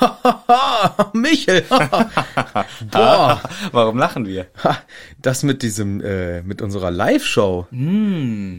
Michel! Boah! Warum lachen wir? Das mit diesem, äh, mit unserer Live-Show.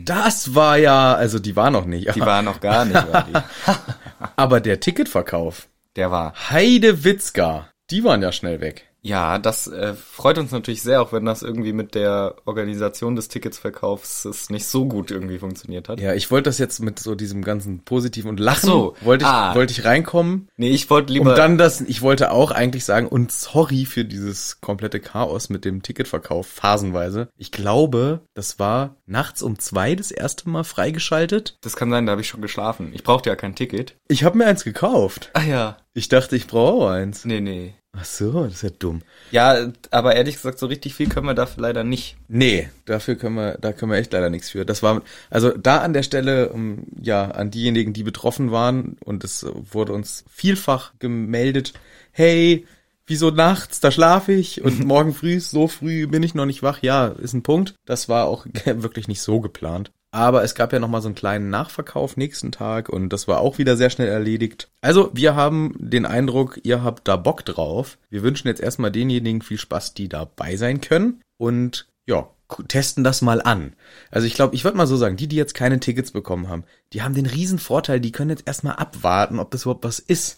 Das war ja, also die war noch nicht. Die war noch gar nicht, war die. aber der Ticketverkauf. Der war. Heide Witzka. Die waren ja schnell weg. Ja, das äh, freut uns natürlich sehr, auch wenn das irgendwie mit der Organisation des Ticketsverkaufs es nicht so gut irgendwie funktioniert hat. Ja, ich wollte das jetzt mit so diesem ganzen Positiven und Lachen, Ach so. wollte ich, Ah. wollte ich reinkommen. Nee, ich wollte lieber. Und dann das, ich wollte auch eigentlich sagen, und sorry für dieses komplette Chaos mit dem Ticketverkauf phasenweise. Ich glaube, das war nachts um zwei das erste Mal freigeschaltet. das kann sein, da habe ich schon geschlafen. Ich brauchte ja kein Ticket. Ich habe mir eins gekauft. Ah ja. Ich dachte, ich brauche auch eins. Nee, nee. Ach so, das ist ja dumm. Ja, aber ehrlich gesagt, so richtig viel können wir dafür leider nicht. Nee, dafür können wir, da können wir echt leider nichts für. Das war, also da an der Stelle, um, ja, an diejenigen, die betroffen waren, und es wurde uns vielfach gemeldet, hey, wieso nachts, da schlafe ich und morgen früh, so früh bin ich noch nicht wach. Ja, ist ein Punkt. Das war auch wirklich nicht so geplant. Aber es gab ja noch mal so einen kleinen Nachverkauf nächsten Tag und das war auch wieder sehr schnell erledigt. Also, wir haben den Eindruck, ihr habt da Bock drauf. Wir wünschen jetzt erstmal denjenigen viel Spaß, die dabei sein können und ja, testen das mal an. Also ich glaube, ich würde mal so sagen, die, die jetzt keine Tickets bekommen haben, die haben den riesen Vorteil, die können jetzt erstmal abwarten, ob das überhaupt was ist.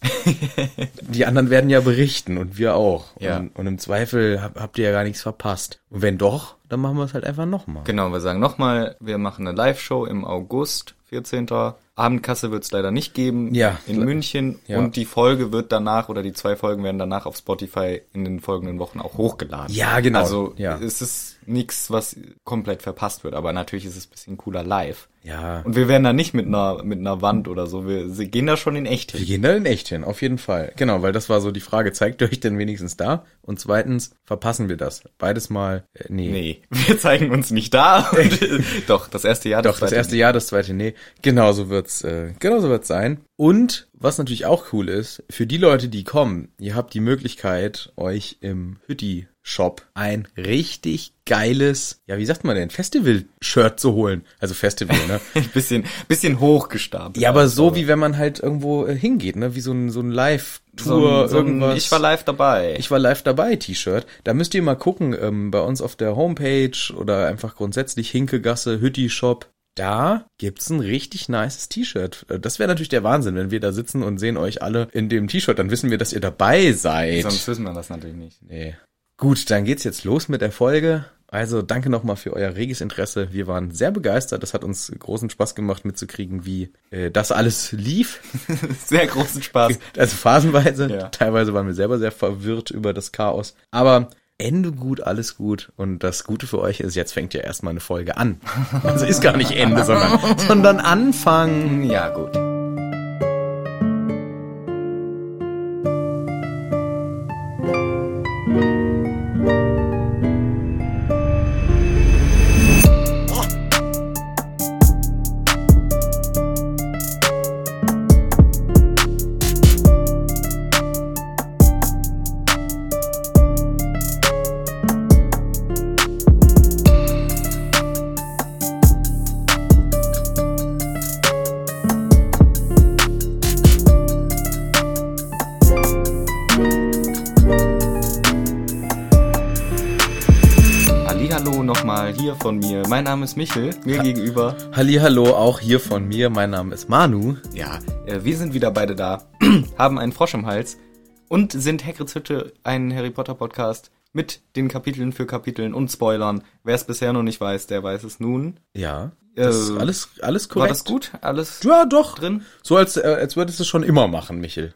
die anderen werden ja berichten und wir auch. Ja. Und, und im Zweifel hab, habt ihr ja gar nichts verpasst. Und wenn doch, dann machen wir es halt einfach nochmal. Genau, wir sagen nochmal, wir machen eine Live-Show im August, 14. Abendkasse wird es leider nicht geben Ja. in München Ja. und die Folge wird danach oder die zwei Folgen werden danach auf Spotify in den folgenden Wochen auch hochgeladen. Ja, genau. Also Ja. es ist nichts, was komplett verpasst wird, aber natürlich ist es ein bisschen cooler live. Ja. Und wir werden da nicht mit einer mit einer Wand oder so, wir gehen da schon in echt Wir hin. gehen da in echt hin, auf jeden Fall. Genau, weil das war so die Frage, zeigt ihr euch denn wenigstens da? Und zweitens, verpassen wir das? Beides mal, äh, nee. Nee, wir zeigen uns nicht da. Und, doch, das erste Jahr. Doch, das zweite erste Jahr, das zweite nee. Genau so wird's, äh, genau so wird's sein. Und was natürlich auch cool ist, für die Leute, die kommen, ihr habt die Möglichkeit, euch im Hütti-Shop ein richtig geiles, ja, wie sagt man denn, Festival-Shirt zu holen. Also Festival, ne? Ein bisschen, bisschen hochgestapelt. ja, aber so wie wenn man halt irgendwo äh, hingeht, ne? Wie so ein, so ein Live-Tour, so, so ein irgendwas. Ich war live dabei. Ich war live dabei, T-Shirt. Da müsst ihr mal gucken, ähm, bei uns auf der Homepage oder einfach grundsätzlich Hinkegasse, Hütti Shop. Da gibt's ein richtig nices T-Shirt. Äh, Das wäre natürlich der Wahnsinn, wenn wir da sitzen und sehen euch alle in dem T-Shirt. Dann wissen wir, dass ihr dabei seid. Sonst wissen wir das natürlich nicht. Nee. Gut, dann geht's jetzt los mit der Folge. Also danke nochmal für euer reges Interesse. Wir waren sehr begeistert. Das hat uns großen Spaß gemacht mitzukriegen, wie äh, das alles lief. Sehr großen Spaß. Also phasenweise. Ja. Teilweise waren wir selber sehr verwirrt über das Chaos. Aber Ende gut, alles gut. Und das Gute für euch ist, jetzt fängt ja erstmal eine Folge an. Also ist gar nicht Ende, sondern, sondern Anfang. Ja, gut. Ist Michel, mir gegenüber. Hallihallo, auch hier von mir. Mein Name ist Manu. Ja, äh, wir sind wieder beide da, haben einen Frosch im Hals und sind Hagrids Hütte, ein Harry Potter Podcast mit den Kapiteln für Kapiteln und Spoilern. Wer es bisher noch nicht weiß, der weiß es nun. Ja. Das ist Äh, alles, alles korrekt. War das gut? Alles Ja, doch. drin? So als, äh, als würdest du es schon immer machen, Michel.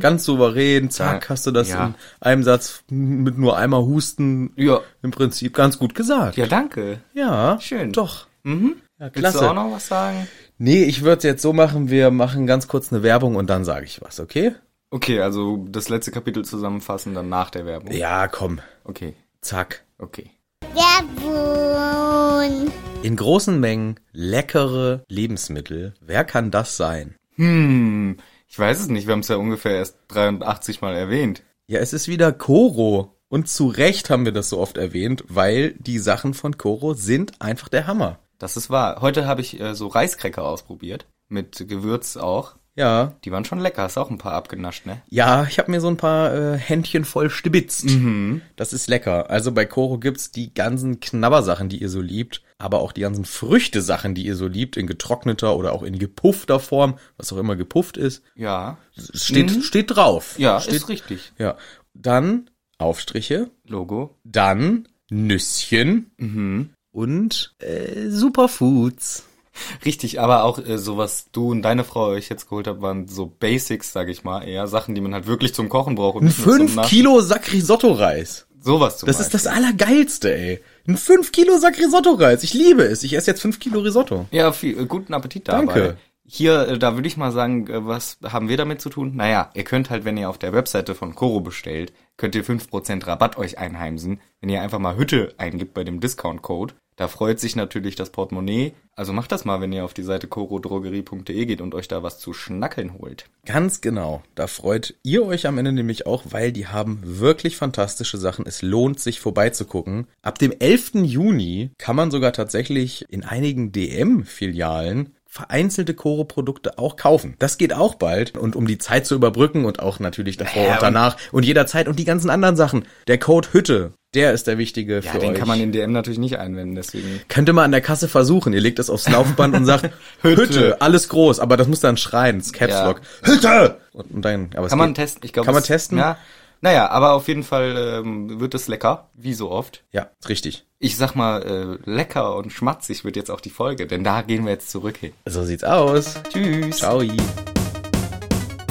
Ganz souverän, zack, Ja. hast du das Ja. in einem Satz mit nur einmal Husten Ja. im Prinzip ganz gut gesagt. Ja, danke. Ja, Schön. Doch. Mhm. Ja, Willst du klasse. auch noch was sagen? Nee, ich würde es jetzt so machen, wir machen ganz kurz eine Werbung und dann sage ich was, okay? Okay, also das letzte Kapitel zusammenfassen, dann nach der Werbung. Ja, komm. Okay, Zack. okay. Werbung. In großen Mengen leckere Lebensmittel. Wer kann das sein? Hm, ich weiß es nicht. Wir haben es ja ungefähr erst 83 Mal erwähnt. Ja, es ist wieder Koro. Und zu Recht haben wir das so oft erwähnt, weil die Sachen von Koro sind einfach der Hammer. Das ist wahr. Heute habe ich äh, so Reiskräcker ausprobiert. Mit Gewürz auch. Ja, Die waren schon lecker, hast auch ein paar abgenascht, ne? Ja, ich habe mir so ein paar äh, Händchen voll stibitzt. Mhm. Das ist lecker. Also bei Koro gibt's die ganzen Knabbersachen, die ihr so liebt, aber auch die ganzen Früchte-Sachen, die ihr so liebt, in getrockneter oder auch in gepuffter Form, was auch immer gepufft ist. Ja. Steht, steht drauf. Mhm. Ja, steht, ist richtig. Ja. Dann Aufstriche, Logo. dann Nüsschen Mhm. und äh, Superfoods. Richtig, aber auch äh, so was du und deine Frau euch jetzt geholt habt, waren so Basics, sag ich mal, eher Sachen, die man halt wirklich zum Kochen braucht. Und Ein nicht nur zum 5 Nach- Kilo Sack Risotto-Reis. Sowas zum Das ist das Allergeilste, ey. Ein 5 Kilo Sack Risotto-Reis. Ich liebe es. Ich esse jetzt 5 Kilo Risotto. Ja, viel, äh, guten Appetit dabei. Danke. Hier, äh, da würde ich mal sagen, äh, was haben wir damit zu tun? Naja, ihr könnt halt, wenn ihr auf der Webseite von Koro bestellt, könnt ihr 5% Rabatt euch einheimsen, wenn ihr einfach mal Hütte eingibt bei dem Discount-Code. Da freut sich natürlich das Portemonnaie. Also macht das mal, wenn ihr auf die Seite korodrogerie.de geht und euch da was zu schnackeln holt. Ganz genau. Da freut ihr euch am Ende nämlich auch, weil die haben wirklich fantastische Sachen. Es lohnt sich vorbeizugucken. Ab dem 11. Juni kann man sogar tatsächlich in einigen DM-Filialen vereinzelte Koro-Produkte auch kaufen. Das geht auch bald. Und um die Zeit zu überbrücken und auch natürlich davor Ja, und danach und jederzeit und die ganzen anderen Sachen. Der Code Hütte, der ist der wichtige Ja, für den euch. kann man in DM natürlich nicht einwenden, deswegen. Könnte man an der Kasse versuchen. Ihr legt das aufs Laufband und sagt, Hütte. alles groß, aber das muss dann schreien, das Caps Ja. Lock. Hütte! Und, und dann, aber es Kann man geht. testen? Ich glaube, Kann man es- testen? Ja. Naja, aber auf jeden Fall ähm, wird es lecker, wie so oft. Ja, ist richtig. Ich sag mal, äh, lecker und schmatzig wird jetzt auch die Folge, denn da gehen wir jetzt zurück hin. So sieht's aus. Tschüss. Ciao.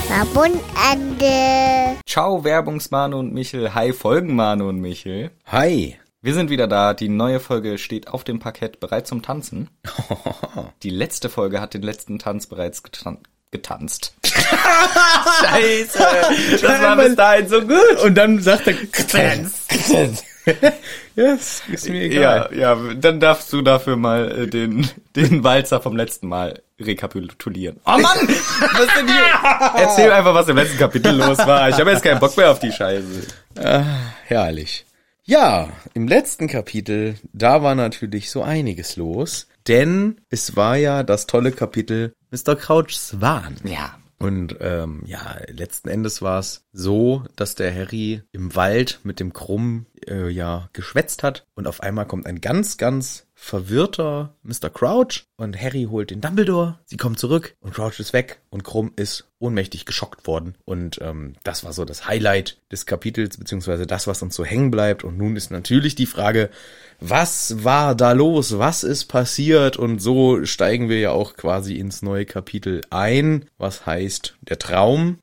Verbundende. Ciao, Werbungsmane und Michel. Hi, Folgenmane und Michel. Hi. Wir sind wieder da. Die neue Folge steht auf dem Parkett bereit zum Tanzen. Die letzte Folge hat den letzten Tanz bereits getan getanzt. Scheiße. Das war bis dahin so gut. Und dann sagt er, Getanzt. ja, ist, ist mir egal. Ja, ja, dann darfst du dafür mal äh, den, den Walzer vom letzten Mal rekapitulieren. Oh Mann! Was denn hier? Erzähl einfach, was im letzten Kapitel los war. Ich habe jetzt keinen Bock mehr auf die Scheiße. Herrlich. Ja, im letzten Kapitel, da war natürlich so einiges los, denn es war ja das tolle Kapitel Mr. Crouchs Wahn. Ja. Und ähm, ja, letzten Endes war es so, dass der Harry im Wald mit dem Krumm äh, ja geschwätzt hat und auf einmal kommt ein ganz, ganz verwirrter Mr. Crouch und Harry holt den Dumbledore. Sie kommen zurück und Crouch ist weg und Krumm ist ohnmächtig geschockt worden. Und ähm, das war so das Highlight des Kapitels, beziehungsweise das, was uns so hängen bleibt. Und nun ist natürlich die Frage, was war da los? Was ist passiert? Und so steigen wir ja auch quasi ins neue Kapitel ein, was heißt der Traum.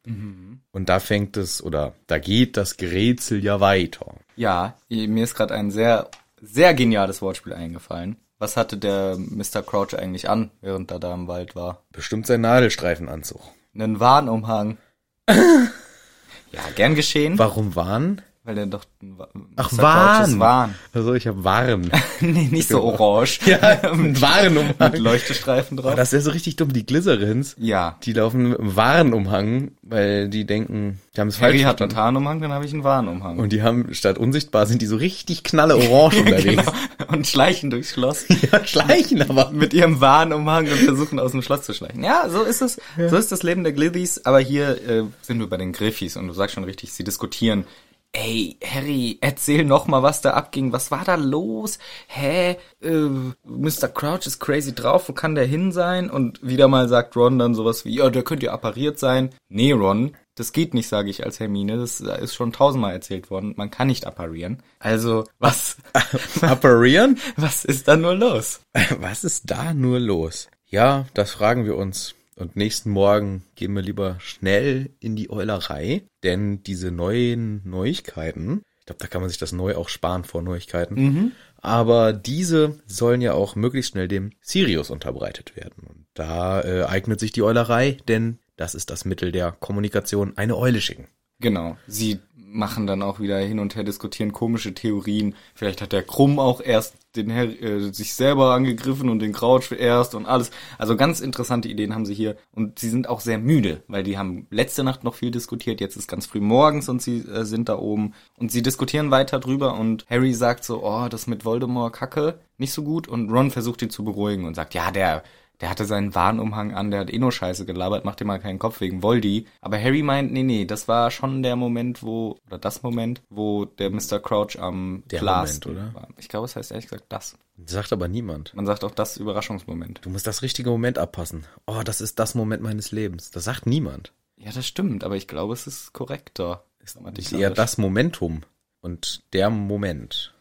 Und da fängt es oder da geht das Gerätsel ja weiter. Ja, mir ist gerade ein sehr, sehr geniales Wortspiel eingefallen. Was hatte der Mr. Crouch eigentlich an, während er da im Wald war? Bestimmt sein Nadelstreifenanzug. Einen Warnumhang. ja, gern geschehen, Warum Warn? Weil er doch ein Ach, ist Warn. Warn. Also ich habe Warn. nee, nicht so orange. ja, ein Warnumhang. Mit Leuchtestreifen drauf. Das wäre so richtig dumm. Die Glycerins, ja. die laufen mit einem Warnumhang, weil die denken, die haben es Harry falsch hat einen. Tarnumhang, dann habe ich einen Warnumhang. Und die haben statt unsichtbar sind die so richtig knalle orange unterwegs. genau. Und schleichen durchs Schloss. Ja, schleichen aber. mit ihrem Warnumhang und versuchen aus dem Schloss zu schleichen. Ja, so ist es. So ist das Leben der Glithies. Aber hier äh, sind wir bei den Griffis und du sagst schon richtig, sie diskutieren. Ey, Harry, erzähl noch mal, was da abging. Was war da los? Hä? Äh, Mr. Crouch ist crazy drauf. Wo kann der hin sein? Und wieder mal sagt Ron dann sowas wie, ja, der könnte ja appariert sein. Nee, Ron, das geht nicht, sage ich als Hermine. Das ist schon tausendmal erzählt worden. Man kann nicht apparieren. Also, was, Apparieren? was ist da nur los? Was ist da nur los? Ja, das fragen wir uns. Und nächsten Morgen gehen wir lieber schnell in die Eulerei, denn diese neuen Neuigkeiten, ich glaube, da kann man sich das neu auch sparen vor Neuigkeiten, aber diese sollen ja auch möglichst schnell dem Sirius unterbreitet werden. Und da äh, eignet sich die Eulerei, denn das ist das Mittel der Kommunikation, eine Eule schicken. Genau. Sie machen dann auch wieder hin und her diskutieren komische Theorien. Vielleicht hat der Krumm auch erst den Her äh, sich selber angegriffen und den Crouch erst und alles. Also ganz interessante Ideen haben sie hier und sie sind auch sehr müde, weil die haben letzte Nacht noch viel diskutiert. Jetzt ist ganz früh morgens und sie äh, sind da oben und sie diskutieren weiter drüber und Harry sagt so, oh, das mit Voldemort Kacke nicht so gut und Ron versucht ihn zu beruhigen und sagt, ja, der Der hatte seinen Warnumhang an, der hat eh nur Scheiße gelabert, macht dir mal keinen Kopf wegen Voldy. Aber Harry meint, nee, nee, das war schon der Moment, wo, oder das Moment, wo der Mr. Crouch am Der Glas Moment, oder? war. Ich glaube, es heißt ehrlich gesagt das. Sagt aber niemand. Man sagt auch das Überraschungsmoment. Du musst das richtige Moment abpassen. Oh, das ist das Moment meines Lebens. Das sagt niemand. Ja, das stimmt, aber ich glaube, es ist korrekter. Ist eher das Momentum und der Moment.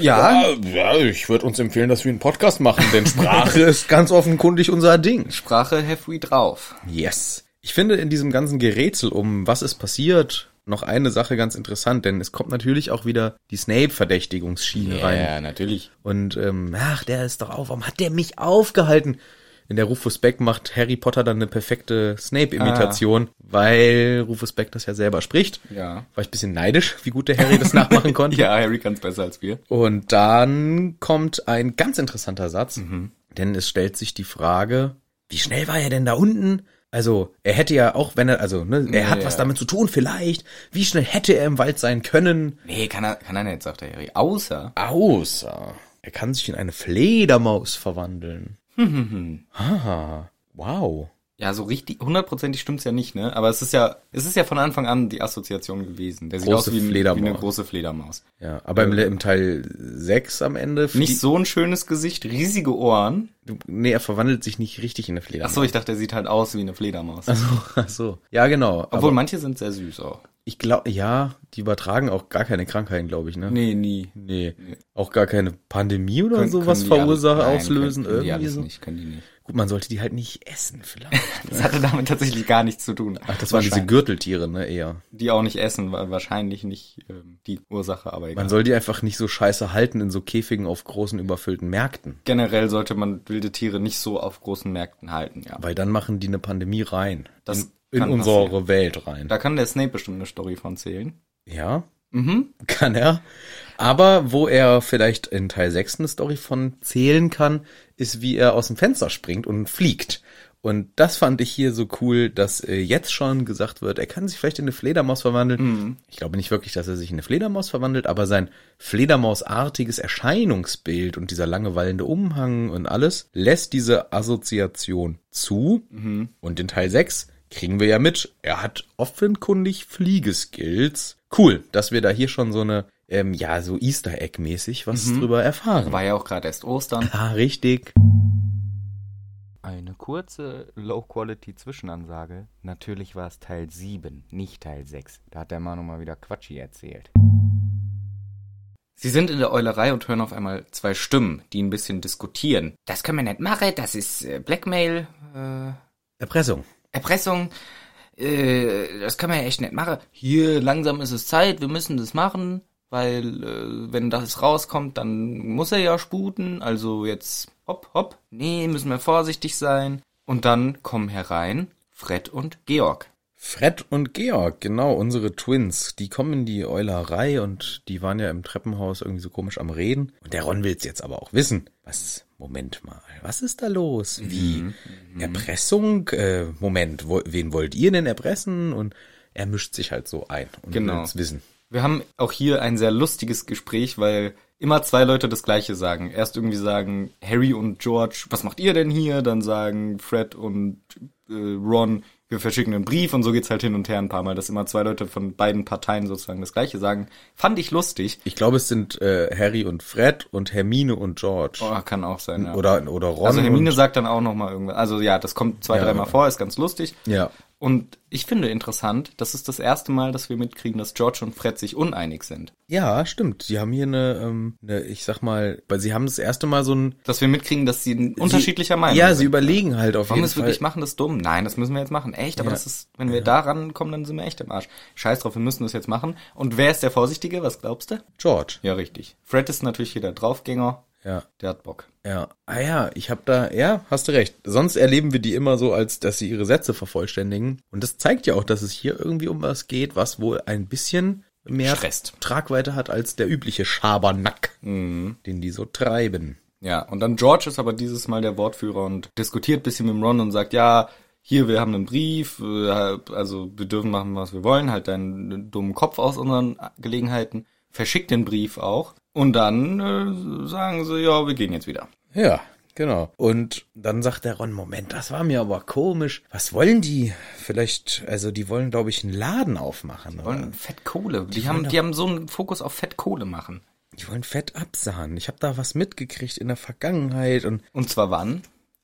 Ja, ja, ich würde uns empfehlen, dass wir einen Podcast machen, denn Sprache ist ganz offenkundig unser Ding. Sprache have we drauf. Yes. Ich finde in diesem ganzen Gerätsel um was ist passiert noch eine Sache ganz interessant, denn es kommt natürlich auch wieder die Snape-Verdächtigungsschiene rein. natürlich. Und ähm, ach, der ist doch auf, warum hat der mich aufgehalten? In der Rufus Beck macht Harry Potter dann eine perfekte Snape-Imitation, weil Rufus Beck das ja selber spricht. Ja. War ich ein bisschen neidisch, wie gut der Harry das nachmachen konnte. Ja, Harry kann es besser als wir. Und dann kommt ein ganz interessanter Satz, denn es stellt sich die Frage, wie schnell war er denn da unten? Also, er hätte ja auch, wenn er, also, ne, er Ja, hat ja. was damit zu tun, vielleicht. Wie schnell hätte er im Wald sein können? Nee, kann er, kann er nicht, sagt der Harry. Außer, Außer, er kann sich in eine Fledermaus verwandeln. Haha, wow. ja, so richtig, hundertprozentig stimmt's ja nicht, ne? Aber es ist ja, es ist ja von Anfang an die Assoziation gewesen. Der sieht Große aus wie, wie Fledermaus. eine große Fledermaus. Ja, aber im, im Teil 6 am Ende, Nicht so ein schönes Gesicht, riesige Ohren. nee, er verwandelt sich nicht richtig in eine Fledermaus. Ach so, ich dachte, er sieht halt aus wie eine Fledermaus. Ach so, ach so. Ja, genau. Obwohl, manche sind sehr süß auch. Ich glaube, ja, die übertragen auch gar keine Krankheiten, glaube ich, ne? Nee, nie. Nee. Auch gar keine Pandemie oder Können- sowas verursachen, auslösen, können, können irgendwie so. nicht, können die nicht. Gut, man sollte die halt nicht essen, vielleicht. Das hatte damit tatsächlich gar nichts zu tun. Ach, das waren diese. Gürteltiere, ne, eher. Die auch nicht essen, war wahrscheinlich nicht ähm, die Ursache, aber egal. Man soll die einfach nicht so scheiße halten in so Käfigen auf großen, überfüllten Märkten. Generell sollte man wilde Tiere nicht so auf großen Märkten halten, ja. Weil dann machen die eine Pandemie rein. Das in, in unsere passieren. Welt rein. Da kann der Snape bestimmt eine Story von zählen. Ja, Mhm. kann er. Aber wo er vielleicht in Teil 6 eine Story von zählen kann, ist, wie er aus dem Fenster springt und fliegt. Und das fand ich hier so cool, dass äh, jetzt schon gesagt wird, er kann sich vielleicht in eine Fledermaus verwandeln. Ich glaube nicht wirklich, dass er sich in eine Fledermaus verwandelt, aber sein Fledermausartiges Erscheinungsbild und dieser lange wallende Umhang und alles lässt diese Assoziation zu. Und in Teil 6 kriegen wir ja mit, er hat offenkundig Fliegeskills. Cool, dass wir da hier schon so eine, ähm, ja, so Easter Egg-mäßig was drüber erfahren. War ja auch gerade erst Ostern. Ah, richtig. Eine kurze Low-Quality-Zwischenansage. Natürlich war es Teil 7, nicht Teil 6. Da hat der Manu mal wieder Quatschi erzählt. Sie sind in der Eulerei und hören auf einmal zwei Stimmen, die ein bisschen diskutieren. Das können wir nicht machen, das ist äh, Blackmail, äh, Erpressung. Erpressung, äh, das können wir ja echt nicht machen. Hier, langsam ist es Zeit, wir müssen das machen, weil äh, wenn das rauskommt, dann muss er ja sputen, also jetzt hopp, hopp. Nee, müssen wir vorsichtig sein. Und dann kommen herein Fred und Georg. Fred und Georg, genau, unsere Twins, die kommen in die Eulerei und die waren ja im Treppenhaus irgendwie so komisch am Reden. Und der Ron will's jetzt aber auch wissen. Was, Moment mal, was ist da los? Wie? Erpressung? Äh, Moment, wo, wen wollt ihr denn erpressen? Und er mischt sich halt so ein und Genau. will's wissen. Wir haben auch hier ein sehr lustiges Gespräch, weil immer zwei Leute das Gleiche sagen. Erst irgendwie sagen Harry und George, was macht ihr denn hier? Dann sagen Fred und äh, Ron, wir verschicken einen Brief und so geht's halt hin und her ein paar Mal, dass immer zwei Leute von beiden Parteien sozusagen das Gleiche sagen. Fand ich lustig. Ich glaube, es sind äh, Harry und Fred und Hermine und George. Oh, kann auch sein, ja. Oder, oder Ron also Hermine sagt dann auch noch mal irgendwas. Also ja, das kommt zwei, Ja, dreimal ja. vor, ist ganz lustig. Ja. Und ich finde interessant, das ist das erste Mal, dass wir mitkriegen, dass George und Fred sich uneinig sind. Ja, stimmt. Die haben hier eine, ähm, eine ich sag mal, weil sie haben das erste Mal so ein Dass wir mitkriegen, dass sie unterschiedlicher Meinung Ja, sind. sie überlegen halt auf Wollen wir jeden es Fall. wirklich machen, das ist dumm? Nein, das müssen wir jetzt machen. Echt, aber Ja. das ist, wenn wir da rankommen, dann sind wir echt im Arsch. Scheiß drauf, wir müssen das jetzt machen. Und wer ist der Vorsichtige? Was glaubst du? George. Ja, richtig. Fred ist natürlich hier der Draufgänger. Ja. Der hat Bock. Ja. Ah ja, ich hab da, ja, hast du recht. Sonst erleben wir die immer so, als dass sie ihre Sätze vervollständigen. Und das zeigt ja auch, dass es hier irgendwie um was geht, was wohl ein bisschen mehr Stresst. Tragweite hat als der übliche Schabernack, Mhm. den die so treiben. Ja, und dann George ist aber dieses Mal der Wortführer und diskutiert bisschen mit Ron und sagt, ja, hier, wir haben einen Brief, äh, also wir dürfen machen, was wir wollen, halt deinen dummen Kopf aus unseren Gelegenheiten, verschickt den Brief auch und dann äh, sagen sie, ja, wir gehen jetzt wieder. Ja, Genau. Und dann sagt der Ron, Moment, das war mir aber komisch. Was wollen die? Vielleicht, also die wollen, glaube ich, einen Laden aufmachen. Die oder? wollen Fettkohle. Die, wollen haben, die haben so einen Fokus auf Fettkohle machen. Die wollen fett absahen. Ich habe da was mitgekriegt in der Vergangenheit und Und zwar wann?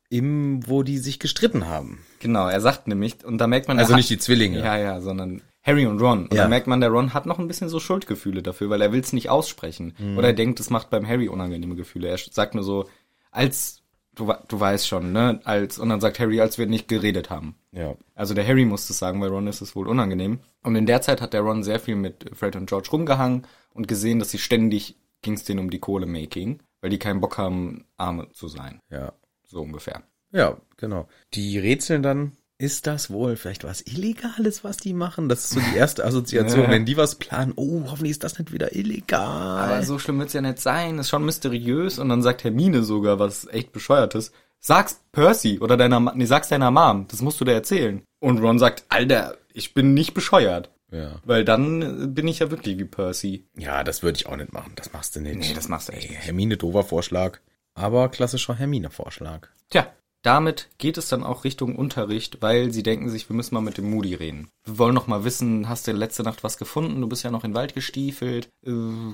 im, wo die sich gestritten haben. Genau, er sagt nämlich, und da merkt man, Also nicht die Zwillinge. Ja, ja, sondern Harry und Ron. Und Ja. da merkt man, der Ron hat noch ein bisschen so Schuldgefühle dafür, weil er will es nicht aussprechen. Mhm. Oder er denkt, es macht beim Harry unangenehme Gefühle. Er sagt nur so, als, du, du weißt schon, ne, als, und dann sagt Harry, als wir nicht geredet haben. Ja. Also der Harry muss es sagen, weil Ron ist es wohl unangenehm. Und in der Zeit hat der Ron sehr viel mit Fred und George rumgehangen und gesehen, dass sie ständig ging's denen um die Kohle-Making, weil die keinen Bock haben, Arme zu sein. Ja. So ungefähr. Ja, genau. Die rätseln dann, ist das wohl vielleicht was Illegales, was die machen? Das ist so die erste Assoziation, wenn die was planen, oh, hoffentlich ist das nicht wieder illegal. Aber so schlimm wird's ja nicht sein. Ist schon mysteriös. Und dann sagt Hermine sogar was echt bescheuertes. Sag's Percy oder deiner, nee, sag's deiner Mom. Das musst du dir erzählen. Und Ron sagt, Alter, ich bin nicht bescheuert. ja. Weil dann äh, bin ich ja wirklich wie Percy. Ja, das würde ich auch nicht machen. Das machst du nicht. Nee, das machst du echt Nee, Hermine, doofer Vorschlag. Aber klassischer Hermine-Vorschlag. Tja, damit geht es dann auch Richtung Unterricht, weil sie denken sich, wir müssen mal mit dem Moody reden. Wir wollen noch mal wissen, hast du letzte Nacht was gefunden? Du bist ja noch in den Wald gestiefelt. Äh,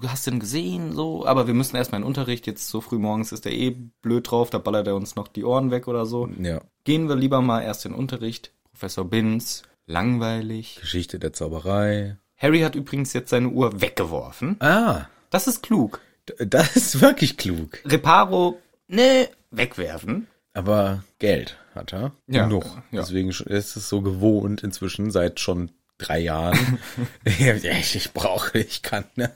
hast du ihn gesehen? So, aber wir müssen erstmal in den Unterricht. Jetzt so früh morgens ist er eh blöd drauf, da ballert er uns noch die Ohren weg oder so. Ja. Gehen wir lieber mal erst in den Unterricht. Professor Binz, langweilig. Geschichte der Zauberei. Harry hat übrigens jetzt seine Uhr weggeworfen. Ah, Das ist klug. das ist wirklich klug. Reparo, ne, wegwerfen. Aber Geld hat er. Ja, Genug. ja. Deswegen ist es so gewohnt inzwischen seit schon drei Jahren. Ja, ich, ich brauche, ich kann. ne?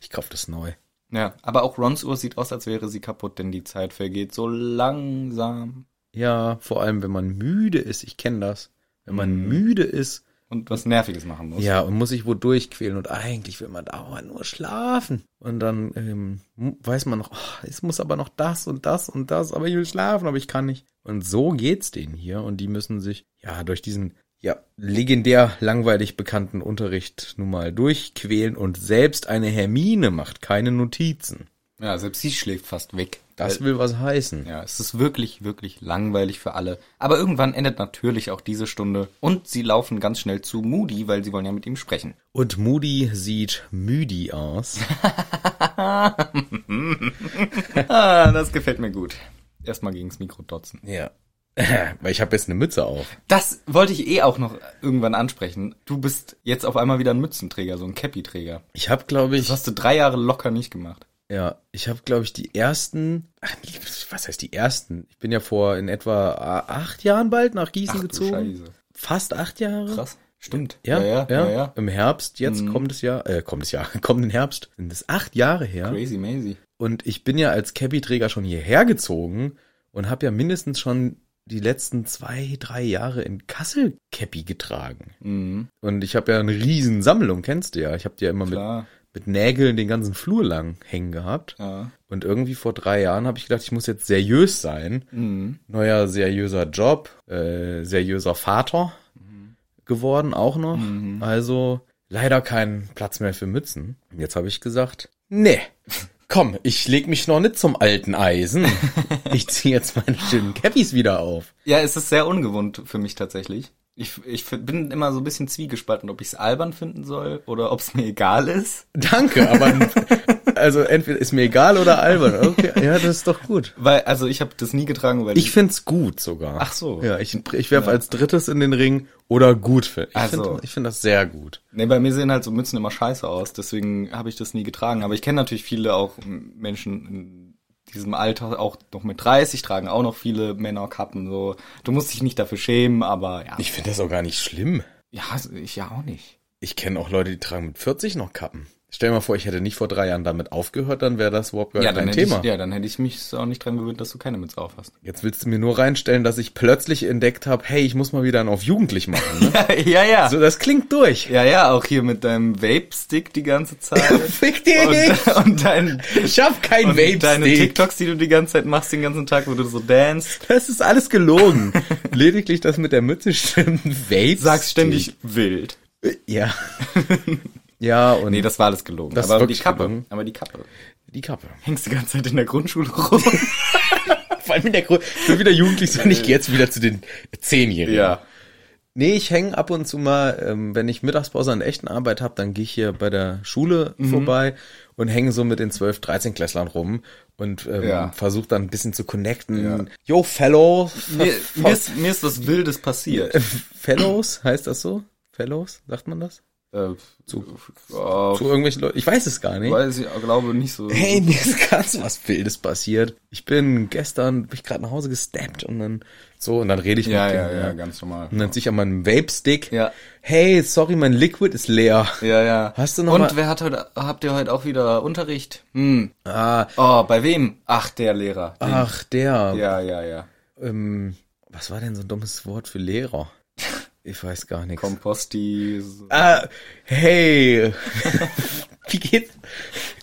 Ich kauf das neu. Ja, aber auch Rons Uhr sieht aus, als wäre sie kaputt, denn die Zeit vergeht so langsam. Ja, vor allem, wenn man müde ist. Ich kenne das. Wenn man Mhm. müde ist, Und was Nerviges machen muss. ja, und muss sich wo durchquälen und eigentlich will man dauernd nur schlafen. Und dann ähm, weiß man noch, oh, es muss aber noch das und das und das, aber ich will schlafen, aber ich kann nicht. Und so geht's denen hier und die müssen sich ja durch diesen ja legendär langweilig bekannten Unterricht nun mal durchquälen und selbst eine Hermine macht keine Notizen. Ja, selbst sie schläft fast weg. Das will was heißen. ja, es ist wirklich, wirklich langweilig für alle. Aber irgendwann endet natürlich auch diese Stunde und sie laufen ganz schnell zu Moody, weil sie wollen ja mit ihm sprechen. Und Moody sieht müdi aus. Ah, das gefällt mir gut. Erstmal gegens Mikro dotzen. ja. Weil ich habe jetzt eine Mütze auf. Das wollte ich eh auch noch irgendwann ansprechen. Du bist jetzt auf einmal wieder ein Mützenträger, so ein Cappy-Träger. Ich habe, glaube ich, Das hast du drei Jahre locker nicht gemacht. Ja, ich habe, glaube ich, die ersten, was heißt die ersten? Ich bin ja vor in etwa äh, acht Jahren bald nach Gießen Ach gezogen. Fast acht Jahre. Krass. Stimmt. Ja, ja, ja, ja. Im Herbst, jetzt Mhm. kommt es Jahr, äh, kommt es Jahr, im Herbst. Sind das acht Jahre her? Crazy Maisie. Und ich bin ja als Cappy-Träger schon hierher gezogen und habe ja mindestens schon die letzten zwei, drei Jahre in Kassel Cappy getragen. Mhm, Und ich habe ja eine riesen Sammlung, kennst du ja. Ich habe die ja immer klar. mit Nägeln den ganzen Flur lang hängen gehabt. Ja. Und irgendwie vor drei Jahren habe ich gedacht, ich muss jetzt seriös sein. Mhm. Neuer seriöser Job, äh, seriöser Vater geworden auch noch. Also leider kein Platz mehr für Mützen. Jetzt habe ich gesagt, nee, komm, ich leg mich noch nicht zum alten Eisen. Ich ziehe jetzt meine schönen Cappies wieder auf. Ja, es ist sehr ungewohnt für mich tatsächlich. Ich, ich bin immer so ein bisschen zwiegespalten, ob ich es albern finden soll oder ob es mir egal ist. Danke, aber also entweder ist mir egal oder albern. Okay, ja, das ist doch gut. Weil, also ich habe das nie getragen, weil Ich find's gut sogar. Ach so. Ja, ich, ich werfe als drittes in den Ring oder gut für. Ich Ach finde ich find das sehr gut. Nee, bei mir sehen halt so Mützen immer scheiße aus, deswegen habe ich das nie getragen. Aber ich kenne natürlich viele auch Menschen diesem Alter, auch noch mit 30, tragen auch noch viele Männer Kappen. So, du musst dich nicht dafür schämen, aber ja. Ich finde das auch gar nicht schlimm. ja, ich ja auch nicht. Ich kenne auch Leute, die tragen mit 40 noch Kappen. Stell dir mal vor, ich hätte nicht vor drei Jahren damit aufgehört, dann wäre das überhaupt gar Ja, kein Thema. ich, ja, dann hätte ich mich auch nicht dran gewöhnt, dass du keine Mütze auf hast. Jetzt willst du mir nur reinstellen, dass ich plötzlich entdeckt habe, hey, ich muss mal wieder einen auf jugendlich machen. Ne? ja, ja. so, das klingt durch. Ja, ja, auch hier mit deinem Vape-Stick die ganze Zeit. Fick dich! und, und, dein, ich hab kein und deine Vape-Stick. TikToks, die du die ganze Zeit machst, den ganzen Tag, wo du so dance. Das ist alles gelogen. Lediglich das mit der Mütze stimmt. Vape. Sagst ständig wild. Ja. Ja, und Nee, das war alles gelogen. Das aber die Kappe, gelogen. aber die Kappe. die Kappe. Hängst die ganze Zeit in der Grundschule rum. Vor allem in der Größe. Ich bin wieder jugendlich, so und ich gehe jetzt wieder zu den Zehnjährigen. Nee, ich hänge ab und zu mal, ähm, wenn ich Mittagspause an echten Arbeit habe, dann gehe ich hier bei der Schule Mhm. vorbei und hänge so mit den 12, 13 Klässlern rum und ähm, Ja. versuche dann ein bisschen zu connecten. Ja. Yo, Fellow, Mir, mir, ist, mir ist was Wildes passiert. Fellows, heißt das so? Fellows, sagt man das? Äh, Zu, oh, zu irgendwelchen Leuten? Ich weiß es gar nicht. weiß ich glaube nicht so. Hey, mir ist ganz was Wildes passiert. Ich bin gestern, bin ich gerade nach Hause gesteppt und dann so, und dann rede ich ja, mit ja, dem, ja, ganz normal. Und dann sehe ich an meinem Vape-Stick, Ja. hey, sorry, mein Liquid ist leer. Ja, ja. Hast du noch Und mal- wer hat heute, habt ihr heute auch wieder Unterricht? Hm. Ah, Oh, bei wem? Ach, der Lehrer. Den- ach, der. Ja, ja, ja. Ähm, was war denn so ein dummes Wort für Lehrer? Ich weiß gar nichts. Komposti. Ah, hey. Wie geht's?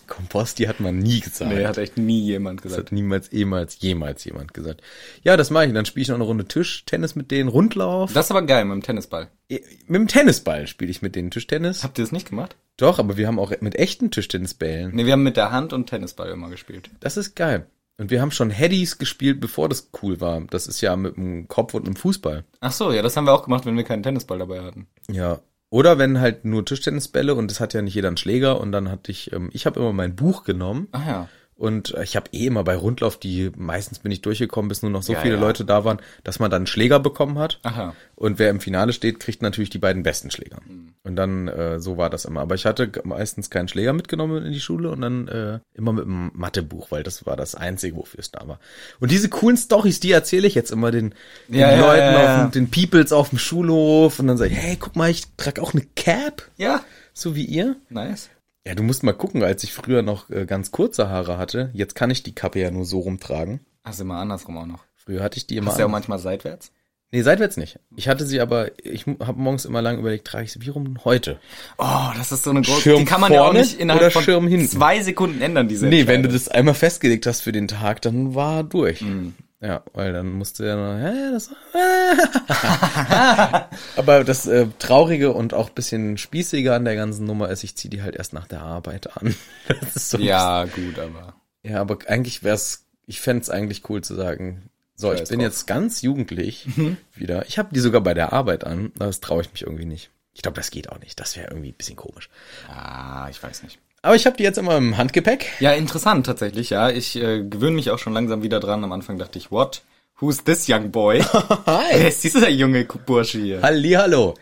Komposti hat man nie gesagt. Nee, hat echt nie jemand das gesagt. hat niemals, jemals, jemals jemand gesagt. Ja, das mache ich. Dann spiele ich noch eine Runde Tischtennis mit denen, Rundlauf. Das ist aber geil mit dem Tennisball. Mit dem Tennisball spiele ich mit denen Tischtennis. Habt ihr das nicht gemacht? Doch, aber wir haben auch mit echten Tischtennisbällen. Nee, wir haben mit der Hand und Tennisball immer gespielt. Das ist geil. Und wir haben schon Headies gespielt, bevor das cool war. Das ist ja mit dem Kopf und einem Fußball. Ach so, ja, das haben wir auch gemacht, wenn wir keinen Tennisball dabei hatten. Ja. Oder wenn halt nur Tischtennisbälle und das hat ja nicht jeder einen Schläger und dann hatte ich, ähm, ich habe immer mein Buch genommen Ach ja. Und äh, ich habe eh immer bei Rundlauf, die meistens bin ich durchgekommen, bis nur noch so Ja, viele ja. Leute da waren, dass man dann einen Schläger bekommen hat. Aha. Und wer im Finale steht, kriegt natürlich die beiden besten Schläger. Hm. Und dann, äh, so war das immer. Aber ich hatte meistens keinen Schläger mitgenommen in die Schule und dann äh, immer mit dem Mathebuch, weil das war das Einzige, wofür es da war. Und diese coolen Stories, die erzähle ich jetzt immer den, den Ja, Leuten. Auf dem, den Peoples auf dem Schulhof und dann sage ich, hey, guck mal, ich trage auch eine Cap, Ja. so wie ihr. Nice. Ja, du musst mal gucken, als ich früher noch äh, ganz kurze Haare hatte, jetzt kann ich die Kappe ja nur so rumtragen. Ach, sind wir andersrum auch noch. Früher hatte ich die immer Hast du ja auch an. manchmal seitwärts? Nee, seitwärts nicht. Ich hatte sie aber, ich habe morgens immer lang überlegt, trage ich sie wie rum heute? Oh, das ist so eine große, Schirm die kann man ja auch nicht innerhalb oder von Schirm hinten? zwei Sekunden ändern, diese Nee, wenn du das einmal festgelegt hast für den Tag, dann war durch. Mhm. Ja, weil dann musste ja noch, hä, das, aber das äh, Traurige und auch bisschen Spießige an der ganzen Nummer ist, ich ziehe die halt erst nach der Arbeit an. Das ist so Ja, gut, aber. Ja, aber eigentlich wär's, ich fänd's eigentlich cool zu sagen, so, ich bin drauf. jetzt ganz jugendlich wieder. Ich habe die sogar bei der Arbeit an, das traue ich mich irgendwie nicht. Ich glaube, das geht auch nicht. Das wäre irgendwie ein bisschen komisch. Ah, ich weiß nicht. Aber ich habe die jetzt immer im Handgepäck. Ja, interessant tatsächlich, ja. Ich äh, gewöhne mich auch schon langsam wieder dran. Am Anfang dachte ich, what? Who's this young boy? Wer ist dieser junge Bursche hier? Hallihallo.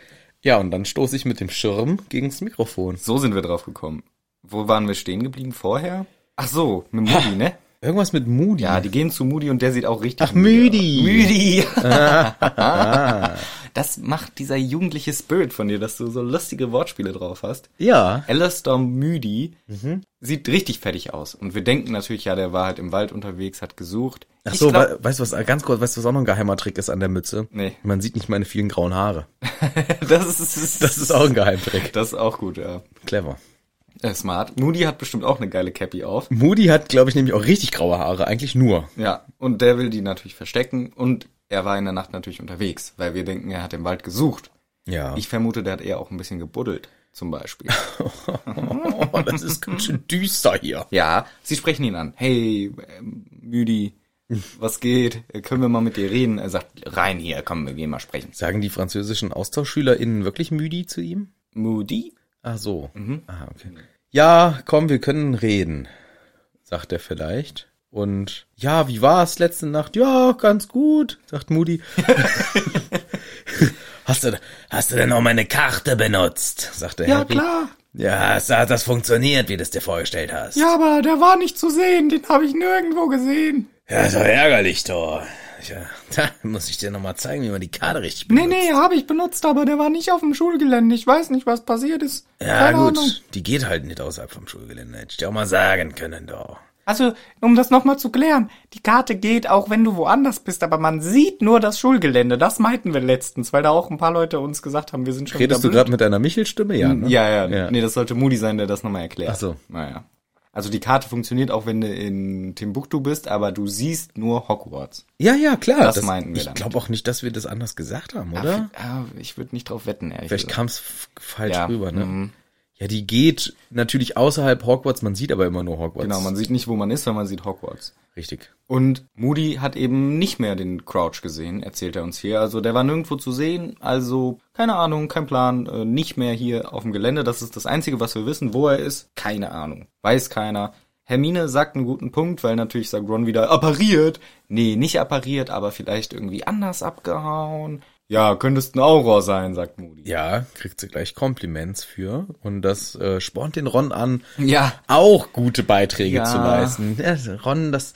Ja, und dann stoße ich mit dem Schirm gegens Mikrofon. So sind wir drauf gekommen. Wo waren wir stehen geblieben vorher? Ach so, mit Moody, ne? Irgendwas mit Moody. Ja, die gehen zu Moody und der sieht auch richtig Ach, Moody. Moody. das macht dieser jugendliche Spirit von dir, dass du so lustige Wortspiele drauf hast. ja. Alistair Moody Mhm. sieht richtig fertig aus. Und wir denken natürlich, ja, der war halt im Wald unterwegs, hat gesucht. Ach so, glaub- we weißt du was, ganz kurz, weißt du, was auch noch ein geheimer Trick ist an der Mütze? Nee. Man sieht nicht meine vielen grauen Haare. das ist, Das ist auch ein Geheimtrick. das ist auch gut, ja. Clever. Äh, smart. Moody hat bestimmt auch eine geile Cappy auf. Moody hat, glaube ich, nämlich auch richtig graue Haare. Eigentlich nur. Ja, und der will die natürlich verstecken und er war in der Nacht natürlich unterwegs, weil wir denken, er hat im Wald gesucht. Ja. Ich vermute, der hat eher auch ein bisschen gebuddelt, zum Beispiel. oh, das ist ganz schön düster hier. ja, sie sprechen ihn an. Hey, ähm, Müdi, was geht? Können wir mal mit dir reden? Er sagt, rein hier, komm, wir gehen mal sprechen. Sagen die französischen AustauschschülerInnen wirklich Müdi zu ihm? Moody? Ach so. Mhm. Ah, okay. Ja, komm, wir können reden, sagt er vielleicht. Und ja, wie war's letzte Nacht? Ja, ganz gut, sagt Moody. hast du, hast du denn auch meine Karte benutzt? sagt der Ja, Harry. klar. Ja, es hat das funktioniert, wie du es dir vorgestellt hast. Ja, aber der war nicht zu sehen, den habe ich nirgendwo gesehen. Ja, ist doch ärgerlich, doch. Ja, da muss ich dir nochmal zeigen, wie man die Karte richtig Nee, benutzt. nee, habe ich benutzt, aber der war nicht auf dem Schulgelände. Ich weiß nicht, was passiert ist. Ja, Keine gut. Ahnung. Die geht halt nicht außerhalb vom Schulgelände. Hätte ich dir auch mal sagen können, doch. Also, um das nochmal zu klären, die Karte geht auch, wenn du woanders bist, aber man sieht nur das Schulgelände. Das meinten wir letztens, weil da auch ein paar Leute uns gesagt haben, wir sind schon Redest du gerade mit deiner Michel-Stimme? Ja, ne? Ja, ja, Ja. Nee, das sollte Moody sein, der das nochmal erklärt. Ach so. Naja. Also die Karte funktioniert auch, wenn du in Timbuktu bist, aber du siehst nur Hogwarts. Ja, ja, klar. Das meinten wir Ich glaube auch nicht, dass wir das anders gesagt haben, oder? Ja, ich würde nicht drauf wetten, ehrlich Vielleicht kam es falsch Ja, rüber, ne? Ja, die geht natürlich außerhalb Hogwarts, man sieht aber immer nur Hogwarts. Genau, man sieht nicht, wo man ist, weil man sieht Hogwarts. Richtig. Und Moody hat eben nicht mehr den Crouch gesehen, erzählt er uns hier. Also der war nirgendwo zu sehen, also keine Ahnung, kein Plan, äh, nicht mehr hier auf dem Gelände. Das ist das Einzige, was wir wissen. Wo er ist, keine Ahnung. Weiß keiner. Hermine sagt einen guten Punkt, weil natürlich sagt Ron wieder appariert. Nee, nicht appariert, aber vielleicht irgendwie anders abgehauen. Ja, könntest ein Auror sein, sagt Moody. Ja, kriegt sie gleich Kompliments für. Und das äh, spornt den Ron an, Ja. auch gute Beiträge Ja. zu leisten. Ja, Ron, das,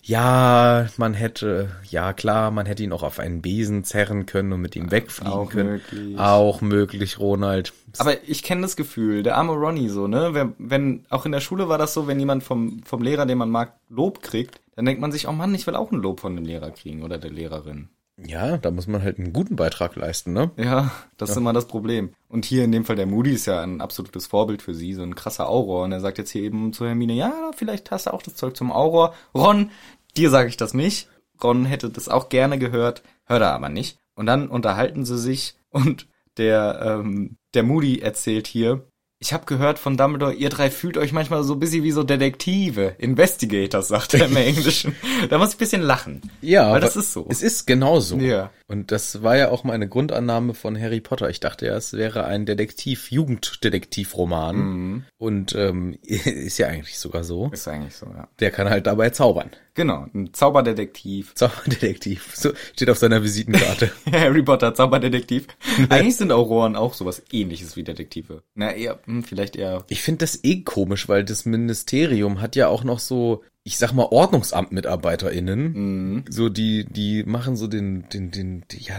ja, man hätte, ja klar, man hätte ihn auch auf einen Besen zerren können und mit ihm wegfliegen auch können. möglich. Auch möglich, Ronald. Aber ich kenne das Gefühl, der arme Ronny so, ne? Wenn, wenn, auch in der Schule war das so, wenn jemand vom, vom Lehrer, den man mag, Lob kriegt, dann denkt man sich, oh Mann, ich will auch ein Lob von dem Lehrer kriegen oder der Lehrerin. Ja, da muss man halt einen guten Beitrag leisten, ne? Ja, das ist immer das Problem. Und hier in dem Fall der Moody ist ja ein absolutes Vorbild für sie, so ein krasser Auror. Und er sagt jetzt hier eben zu Hermine, ja, vielleicht hast du auch das Zeug zum Auror. Ron, dir sage ich das nicht. Ron hätte das auch gerne gehört, hört er aber nicht. Und dann unterhalten sie sich und der, ähm, der Moody erzählt hier, ich habe gehört von Dumbledore, ihr drei fühlt euch manchmal so ein bisschen wie so Detektive, Investigators, sagt er im Englischen. da muss ich ein bisschen lachen. Ja, Weil das ist so. Es ist genau so. Ja. Und das war ja auch meine Grundannahme von Harry Potter. Ich dachte ja, es wäre ein Detektiv, Jugenddetektivroman. Mhm. Und ähm, ist ja eigentlich sogar so. Ist eigentlich so, ja. Der kann halt dabei zaubern. Genau, ein Zauberdetektiv. Zauberdetektiv. So steht auf seiner Visitenkarte. Harry Potter, Zauberdetektiv. Eigentlich sind Auroren auch sowas ähnliches wie Detektive. Na, eher, hm, vielleicht eher. Ich finde das eh komisch, weil das Ministerium hat ja auch noch so, ich sag mal, OrdnungsamtmitarbeiterInnen. So, die, die machen so den, den, den, die, ja,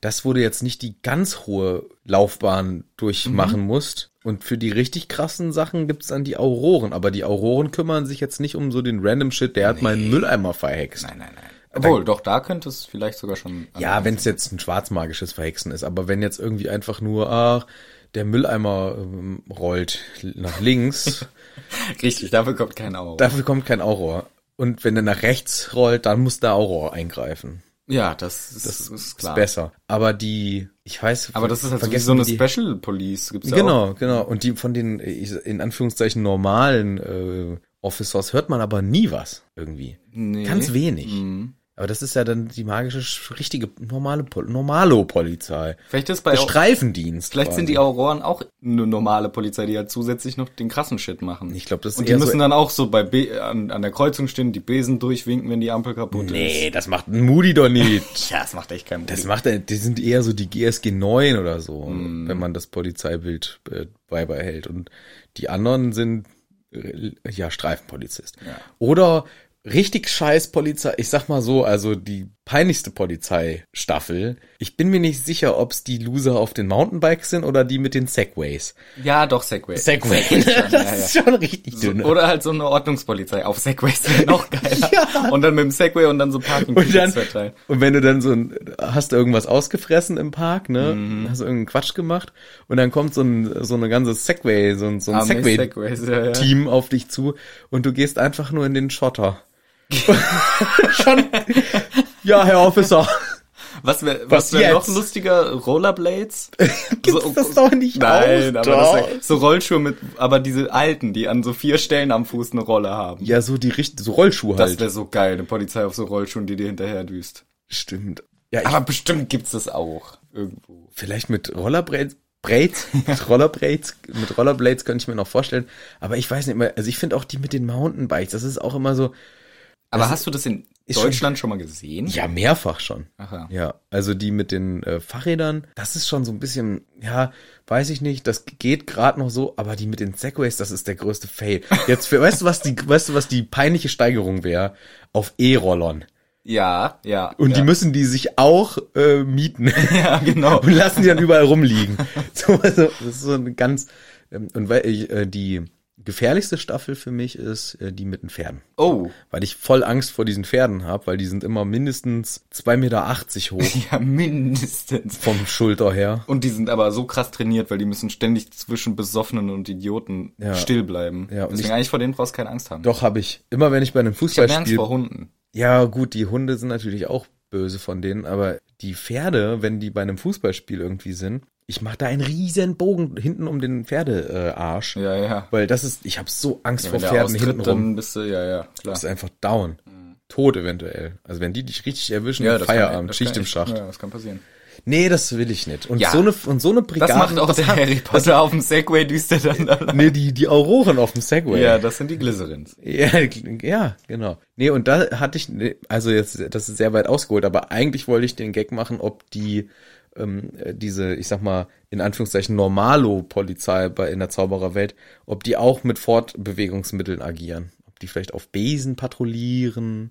das wurde jetzt nicht die ganz hohe Laufbahn durchmachen musst. Und für die richtig krassen Sachen gibt's dann die Auroren. Aber die Auroren kümmern sich jetzt nicht um so den random Shit, der hat meinen Mülleimer verhext. Nein, nein, nein. Obwohl, doch, da könnte es vielleicht sogar schon. Ja, wenn es jetzt ein schwarzmagisches Verhexen ist, aber wenn jetzt irgendwie einfach nur, ach, der Mülleimer ähm, rollt nach links, Richtig, dafür kommt kein Auror. dafür kommt kein Auror. Und wenn er nach rechts rollt, dann muss der Auror eingreifen. ja, das ist, Das ist ist klar. besser. Aber die, ich weiß, Aber das ist halt vergessen so eine die, Special Police. Gibt's Genau, auch. genau. Und die von den, in Anführungszeichen, normalen äh, Officers hört man aber nie was irgendwie. Nee. Ganz wenig. Mhm. Aber das ist ja dann die magische, sch- richtige, normale, Pol Normalo-Polizei. Vielleicht ist bei Der Streifendienst. Vielleicht sind die quasi. Auroren auch eine normale Polizei, die halt zusätzlich noch den krassen Shit machen. Ich glaube, das ist Und die müssen so, dann auch so bei B an, an der Kreuzung stehen, die Besen durchwinken, wenn die Ampel kaputt Nee, ist. das macht ein Moody doch nicht. Ja, das macht echt keinen Das Sinn. macht die sind eher so die GSG 9 oder so, Mhm. wenn man das Polizeibild äh, beibehält. Und die anderen sind äh, ja Streifenpolizist. Oder richtig scheiß Polizei, ich sag mal so, also die peinlichste Polizeistaffel. Ich bin mir nicht sicher, ob's die Loser auf den Mountainbikes sind oder die mit den Segways. Ja, doch, Segway. Segway. schon, das ja, ja. ist schon richtig So, dünn. oder halt so eine Ordnungspolizei auf Segways, wäre noch geiler. Und dann mit dem Segway und dann so parking Und dann, verteilen. und wenn du dann so ein, hast du irgendwas ausgefressen im Park, ne? Mhm. Hast du irgendeinen Quatsch gemacht und dann kommt so ein, so eine ganze Segway, so ein, so ein Segway Segways, ja, ja. Team auf dich zu und du gehst einfach nur in den Schotter. Schon. Ja, Herr Officer. Was wäre Was was wär noch lustiger? Rollerblades? Gibt's das doch nicht Nein, auch aber das wär, so Rollschuhe mit, aber diese alten, die an so vier Stellen am Fuß eine Rolle haben. Ja, so die richt so Rollschuhe das halt. wäre so geil, eine Polizei auf so Rollschuhen, die dir hinterher düst. Stimmt. Ja, Aber bestimmt gibt's das auch irgendwo. vielleicht mit Rollerblades. Braids, mit Rollerblades, mit Rollerblades könnte ich mir noch vorstellen. Aber ich weiß nicht mehr, also ich finde auch die mit den Mountainbikes, das ist auch immer so, Aber hast du das in Deutschland schon, mal gesehen? ja, mehrfach schon. Aha. Ja, also die mit den äh, Fahrrädern, das ist schon so ein bisschen, ja, weiß ich nicht, das geht gerade noch so, aber die mit den Segways, das ist der größte Fail. Jetzt, für, weißt du, was die, weißt du, was die peinliche Steigerung wäre? Auf E-Rollern. Ja, ja. Und ja. die müssen die sich auch äh, mieten. Ja, genau. und lassen die dann überall rumliegen. So, also, das ist so eine ganz, ähm, und weil ich, äh, die gefährlichste Staffel für mich ist äh, die mit den Pferden. Oh. Weil ich voll Angst vor diesen Pferden habe, weil die sind immer mindestens 2,80 Meter hoch Ja, mindestens. vom Schulter her. Und die sind aber so krass trainiert, weil die müssen ständig zwischen Besoffenen und Idioten Ja. still bleiben. Ja, und Deswegen ich- eigentlich vor denen brauchst du keine Angst haben. Doch, habe ich. Immer wenn ich bei einem Ich habe Angst Fußballspiel... vor Hunden. Ja, gut, die Hunde sind natürlich auch böse von denen, aber die Pferde, wenn die bei einem Fußballspiel irgendwie sind, ich mache da einen riesen Bogen hinten um den Pferdearsch. Ja, ja. Weil das ist, ich habe so Angst Wenn vor Pferden hintenrum. dann bist du, ja, ja, klar. Das ist einfach down. Tot eventuell. Also wenn die dich richtig erwischen, ja, das kann- Feierabend, das Schicht kann im Schacht. Ja, das kann passieren. Nee, das will ich nicht. Und Ja. so eine und so eine Brigade. Das macht auch der hat- Harry Potter auf dem Segway düst er dann da. Nee, die die Auroren auf dem Segway. Ja, das sind die Glycerins. Ja, ja, genau. Nee, und da hatte ich, also jetzt, das ist sehr weit ausgeholt, aber eigentlich wollte ich den Gag machen, ob die, ähm, äh, diese, ich sag mal, in Anführungszeichen Normalo-Polizei bei in der Zaubererwelt, ob die auch mit Fortbewegungsmitteln agieren. Ob die vielleicht auf Besen patrouillieren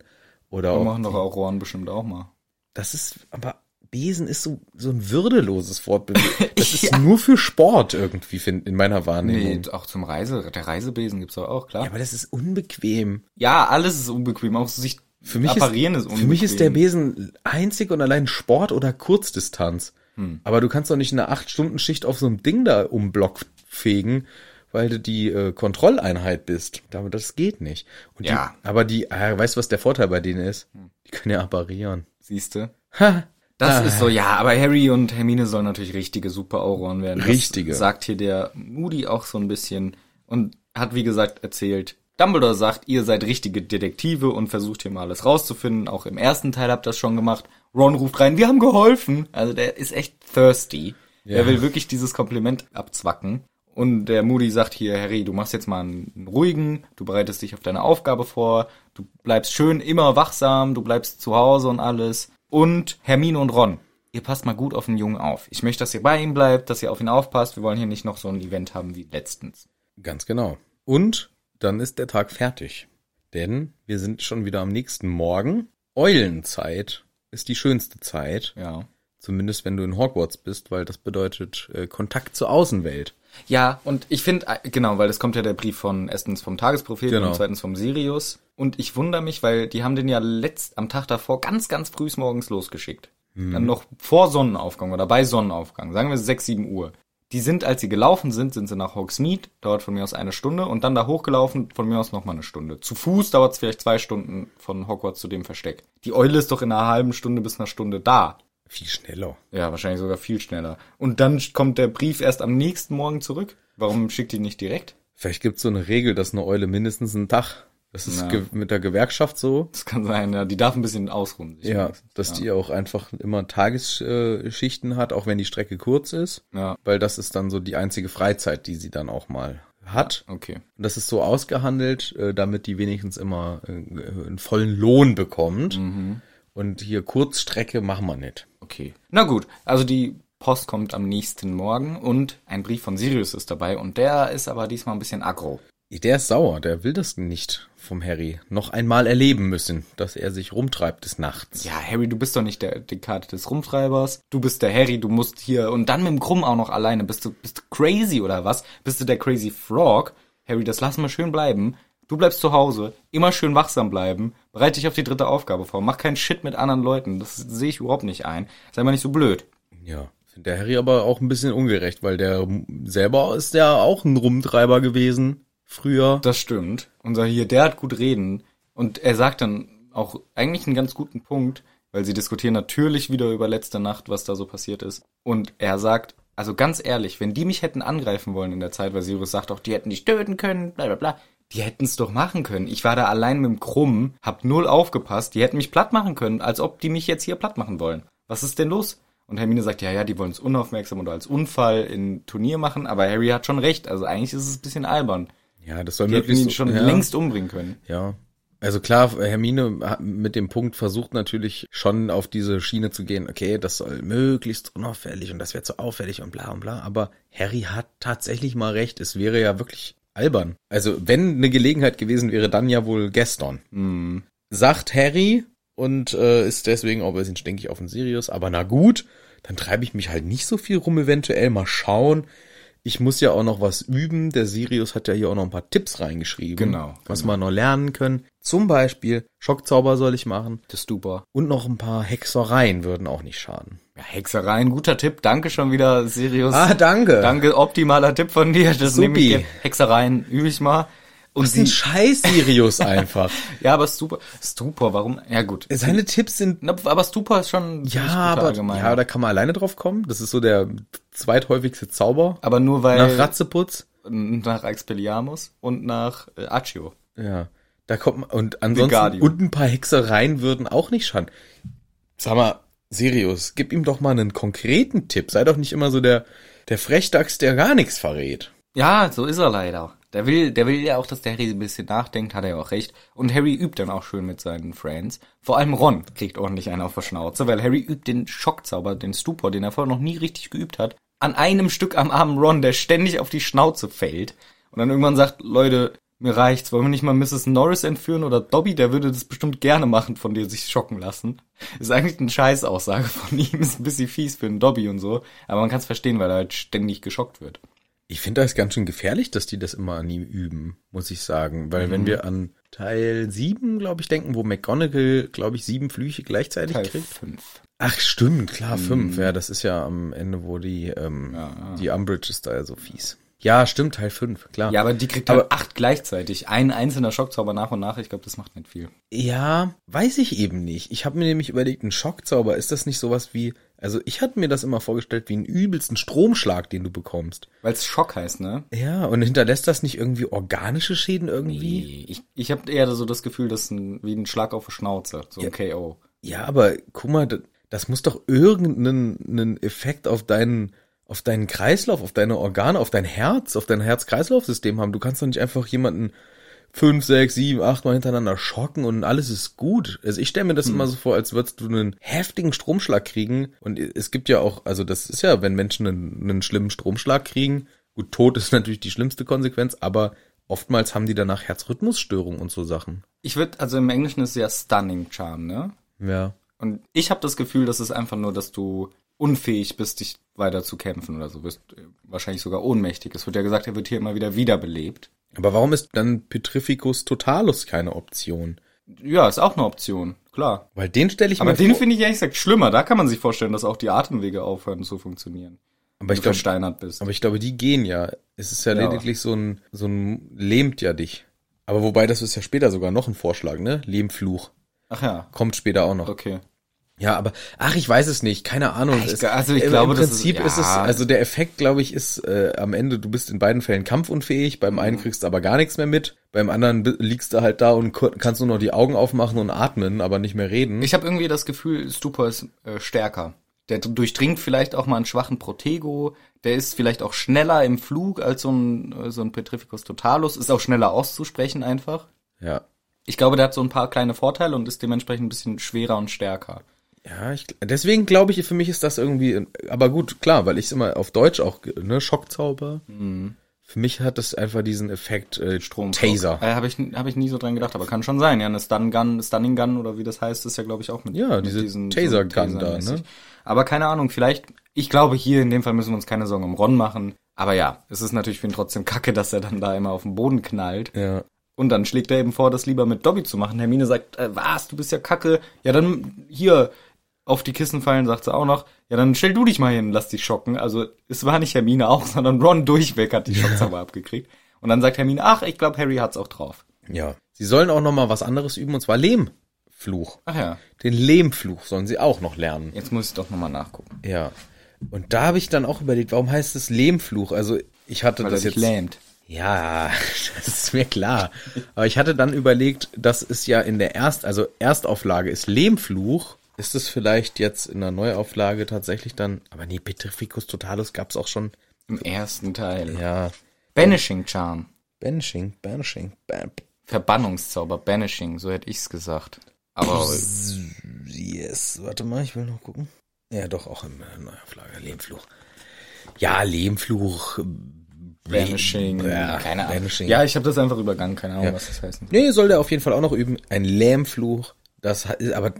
oder Wir machen doch Auroren bestimmt auch mal. das ist, aber Besen ist so, so ein würdeloses Fortbewegung. Das ist nur für Sport irgendwie, find, in meiner Wahrnehmung. Nee, auch zum Reise, der Reisebesen gibt's doch auch, klar. Ja, aber das ist unbequem. Ja, alles ist unbequem, auch sich Für mich, apparieren ist, ist, für mich ist der Besen einzig und allein Sport oder Kurzdistanz. Hm. Aber du kannst doch nicht eine 8-Stunden-Schicht auf so einem Ding da um Block fegen, weil du die äh, Kontrolleinheit bist. Aber das geht nicht. Und Ja. Hm. Die, aber die, äh, weißt du, was der Vorteil bei denen ist? Die können ja apparieren. Siehste? Ha! Das Ah. ist so, ja, aber Harry und Hermine sollen natürlich richtige super Auroren werden. Das Richtige. sagt hier der Moody auch so ein bisschen und hat, wie gesagt, erzählt, Dumbledore sagt, ihr seid richtige Detektive und versucht hier mal alles rauszufinden. Auch im ersten Teil habt ihr das schon gemacht. Ron ruft rein, wir haben geholfen. Also der ist echt thirsty. Ja. Er will wirklich dieses Kompliment abzwacken. Und der Moody sagt hier, Harry, du machst jetzt mal einen ruhigen, du bereitest dich auf deine Aufgabe vor, du bleibst schön immer wachsam, du bleibst zu Hause und alles. Und Hermine und Ron, ihr passt mal gut auf den Jungen auf. Ich möchte, dass ihr bei ihm bleibt, dass ihr auf ihn aufpasst. Wir wollen hier nicht noch so ein Event haben wie letztens. Ganz genau. Und dann ist der Tag fertig. Denn wir sind schon wieder am nächsten Morgen. Eulenzeit ist die schönste Zeit. Ja. Zumindest wenn du in Hogwarts bist, weil das bedeutet äh, Kontakt zur Außenwelt. Ja, und ich finde, äh, genau, weil es kommt ja der Brief von erstens vom Tagespropheten Genau. und zweitens vom Sirius. Und ich wundere mich, weil die haben den ja letzt am Tag davor ganz, ganz früh morgens losgeschickt. Dann noch vor Sonnenaufgang oder bei Sonnenaufgang, sagen wir 6, 7 Uhr. Die sind, als sie gelaufen sind, sind sie nach Hogsmeade, dauert von mir aus eine Stunde und dann da hochgelaufen, von mir aus noch mal eine Stunde. Zu Fuß dauert es vielleicht zwei Stunden von Hogwarts zu dem Versteck. Die Eule ist doch in einer halben Stunde bis einer Stunde da. Viel schneller. Ja, wahrscheinlich sogar viel schneller. Und dann kommt der Brief erst am nächsten Morgen zurück. Warum schickt die nicht direkt? Vielleicht gibt's so eine Regel, dass eine Eule mindestens einen Tag. Das ist Ja. mit der Gewerkschaft so. Das kann sein, ja. Die darf ein bisschen ausruhen. Ja, wenigstens. dass ja. die auch einfach immer Tagesschichten hat, auch wenn die Strecke kurz ist. Ja, Weil das ist dann so die einzige Freizeit, die sie dann auch mal hat. okay. Und das ist so ausgehandelt, äh, damit die wenigstens immer äh, einen vollen Lohn bekommt. Mhm. Und hier Kurzstrecke machen wir nicht. Okay. Na gut, also die Post kommt am nächsten Morgen und ein Brief von Sirius ist dabei und der ist aber diesmal ein bisschen aggro. Der ist sauer, der will das nicht vom Harry noch einmal erleben müssen, dass er sich rumtreibt des Nachts. Ja, Harry, du bist doch nicht der Dekade des Rumtreibers. Du bist der Harry, du musst hier und dann mit dem Krumm auch noch alleine. Bist du, bist du crazy oder was? Bist du der Crazy Frog? Harry, das lassen wir schön bleiben. Du bleibst zu Hause, immer schön wachsam bleiben, bereite dich auf die dritte Aufgabe vor, mach keinen Shit mit anderen Leuten. Das sehe ich überhaupt nicht ein. Sei mal nicht so blöd. Ja, der Harry aber auch ein bisschen ungerecht, weil der selber ist ja auch ein Rumtreiber gewesen früher. Das stimmt. Unser hier, der hat gut reden. Und er sagt dann auch eigentlich einen ganz guten Punkt, weil sie diskutieren natürlich wieder über letzte Nacht, was da so passiert ist. Und er sagt, also ganz ehrlich, wenn die mich hätten angreifen wollen in der Zeit, weil Sirius sagt auch, die hätten dich töten können, bla bla bla. Die hätten es doch machen können. Ich war da allein mit dem Krumm, hab null aufgepasst, die hätten mich platt machen können, als ob die mich jetzt hier platt machen wollen. Was ist denn los? Und Hermine sagt, ja, ja, die wollen es unaufmerksam oder als Unfall in Turnier machen, aber Harry hat schon recht. Also eigentlich ist es ein bisschen albern. Ja, das soll Die möglichst ihn schon ja, längst umbringen können. Ja. Also klar, Hermine hat mit dem Punkt versucht natürlich schon auf diese Schiene zu gehen, okay, das soll möglichst unauffällig und das wäre zu auffällig und bla und bla, aber Harry hat tatsächlich mal recht, es wäre ja wirklich albern. Also wenn eine Gelegenheit gewesen wäre, dann ja wohl gestern. Hm. Sagt Harry und äh, ist deswegen auch ein bisschen stinkig auf den Sirius, aber na gut, dann treibe ich mich halt nicht so viel rum, eventuell mal schauen. Ich muss ja auch noch was üben. Der Sirius hat ja hier auch noch ein paar Tipps reingeschrieben. Genau, Was genau. wir noch lernen können. Zum Beispiel Schockzauber soll ich machen. Das ist super. Und noch ein paar Hexereien würden auch nicht schaden. Ja, Hexerei, ein guter Tipp. Danke schon wieder, Sirius. Ah, danke. Danke, optimaler Tipp von dir. Das Supi. nehme ich jetzt. Hexereien übe ich mal. Und Das ist ein sie, scheiß Sirius einfach. ja, aber Stupor, Stupor, warum? Ja gut. Seine Tipps sind aber Stupor ist schon ja, aber Allgemeiner. ja, da kann man alleine drauf kommen. Das ist so der zweithäufigste Zauber aber nur weil nach Ratzeputz. nach Expelliarmus und nach äh, Accio. Ja, da kommt man, und ansonsten und ein paar Hexereien würden auch nicht schaden. Sag mal, Sirius, gib ihm doch mal einen konkreten Tipp. Sei doch nicht immer so der der Frechdachs, der gar nichts verrät. Ja, so ist er leider. Der will, der will ja auch, dass der Harry ein bisschen nachdenkt, hat er ja auch recht. Und Harry übt dann auch schön mit seinen Friends. Vor allem Ron kriegt ordentlich einen auf der Schnauze, weil Harry übt den Schockzauber, den Stupor, den er vorher noch nie richtig geübt hat, an einem Stück am armen Ron, der ständig auf die Schnauze fällt. Und dann irgendwann sagt, Leute, mir reicht's, wollen wir nicht mal Mrs. Norris entführen oder Dobby, der würde das bestimmt gerne machen, von dir sich schocken lassen. Ist eigentlich eine Scheißaussage von ihm, ist ein bisschen fies für einen Dobby und so, aber man kann es verstehen, weil er halt ständig geschockt wird. Ich finde das ganz schön gefährlich, dass die das immer an ihm üben, muss ich sagen. Weil wenn wir an Teil 7, glaube ich, denken, wo McGonagall, glaube ich, sieben Flüche gleichzeitig Teil kriegt. 5. Ach, stimmt, klar, fünf. Ja, das ist ja am Ende, wo die, ähm, die Umbridge ist da ja so fies. Ja, stimmt, Teil fünf, klar. Ja, aber die kriegt Aber- halt acht gleichzeitig. Ein einzelner Schockzauber nach und nach. Ich glaube, das macht nicht viel. Ja, weiß ich eben nicht. Ich habe mir nämlich überlegt, ein Schockzauber, ist das nicht sowas wie, also ich hatte mir das immer vorgestellt wie einen übelsten Stromschlag, den du bekommst. Weil es Schock heißt, ne? Ja, und hinterlässt das nicht irgendwie organische Schäden irgendwie? Ich, ich habe eher so das Gefühl, das ist ein, wie ein Schlag auf die Schnauze. So ein KO. Ja, aber guck mal, das, das muss doch irgendeinen einen Effekt auf deinen auf deinen Kreislauf, auf deine Organe, auf dein Herz, auf dein Herz-Kreislauf-System haben. Du kannst doch nicht einfach jemanden fünf, sechs, sieben, acht Mal hintereinander schocken und alles ist gut. Also ich stelle mir das immer so vor, als würdest du einen heftigen Stromschlag kriegen. Und es gibt ja auch, also das ist ja, wenn Menschen einen, einen schlimmen Stromschlag kriegen, gut, Tod ist natürlich die schlimmste Konsequenz, aber oftmals haben die danach Herzrhythmusstörungen und so Sachen. Ich würde, also im Englischen ist es ja Stunning Charm, ne? Ja. Und ich habe das Gefühl, das ist einfach nur, dass du unfähig bist, dich weiter zu kämpfen oder so. Bist äh, wahrscheinlich sogar ohnmächtig. Es wird ja gesagt, er wird hier immer wieder wiederbelebt. Aber warum ist dann Petrificus Totalus keine Option? Ja, ist auch eine Option, klar. Weil den stelle ich Aber mir den vor. finde ich ehrlich gesagt schlimmer. Da kann man sich vorstellen, dass auch die Atemwege aufhören zu funktionieren. aber Wenn ich du glaube, versteinert bist. aber ich glaube, die gehen ja. Es ist ja, Ja. lediglich so ein, so ein lähmt ja dich. Aber wobei, das ist ja später sogar noch ein Vorschlag, ne? Lehmfluch. Ach ja, Kommt später auch noch. okay. Ja, aber, ach, ich weiß es nicht, keine Ahnung. Ich Es- also ich im, glaube, im das ist- Prinzip ist, es, ja. also der Effekt, glaube ich, ist äh, am Ende, du bist in beiden Fällen kampfunfähig, beim Mhm. einen kriegst du aber gar nichts mehr mit, beim anderen liegst du halt da und kannst nur noch die Augen aufmachen und atmen, aber nicht mehr reden. Ich habe irgendwie das Gefühl, Stupor ist äh, stärker. Der durchdringt vielleicht auch mal einen schwachen Protego. Der ist vielleicht auch schneller im Flug als so ein, äh, so ein Petrificus totalus. Ist auch schneller auszusprechen einfach. ja. Ich glaube, der hat so ein paar kleine Vorteile und ist dementsprechend ein bisschen schwerer und stärker. Ja, ich, deswegen glaube ich, für mich ist das irgendwie, aber gut, klar, weil ich es immer auf Deutsch auch, ne, Schockzauber. Für mich hat das einfach diesen Effekt äh, Strom. Taser. Äh, habe ich, hab ich nie so dran gedacht, aber kann schon sein. Ja, eine Stun Gun, Stunning Gun oder wie das heißt, ist ja, glaube ich, auch mit, Ja, mit diese diesen Taser so Gun da, Taser-mäßig. ne? Aber keine Ahnung, vielleicht, ich glaube, hier in dem Fall müssen wir uns keine Sorgen um Ron machen. Aber ja, es ist natürlich für ihn trotzdem kacke, dass er dann da immer auf den Boden knallt. Ja. Und dann schlägt er eben vor, das lieber mit Dobby zu machen. Hermine sagt, äh, was, du bist ja kacke. Ja, dann hier auf die Kissen fallen, sagt sie auch noch. Ja, dann stell du dich mal hin, lass dich schocken. Also es war nicht Hermine auch, sondern Ron durchweg hat die Schockzauber abgekriegt. Und dann sagt Hermine, ach, ich glaube, Harry hat's auch drauf. Ja. Sie sollen auch noch mal was anderes üben, und zwar Lehmfluch. Ach ja, Den Lehmfluch sollen sie auch noch lernen. jetzt muss ich doch nochmal nachgucken. Ja. Und da habe ich dann auch überlegt, warum heißt es Lehmfluch? Also ich hatte Weil das jetzt. lähmt. Ja, das ist mir klar. Aber ich hatte dann überlegt, das ist ja in der Erst, also Erstauflage ist Lehmfluch. Ist es vielleicht jetzt in der Neuauflage tatsächlich dann, aber nee, Petrificus Totalus gab's auch schon. Im ersten Teil. Ja. Banishing Charm. Banishing, Banishing, ban Verbannungszauber, Banishing, so hätte ich's gesagt. Aber Yes, warte mal, ich will noch gucken. Ja, doch, auch in der Neuauflage, Lehmfluch. Ja, Lehmfluch. Banishing, ja, keine Ahnung. Banishing. Ja, ich habe das einfach übergangen, keine Ahnung, Ja. was das heißt. Nee, soll der auf jeden Fall auch noch üben. Ein Lähmfluch. Das ist aber,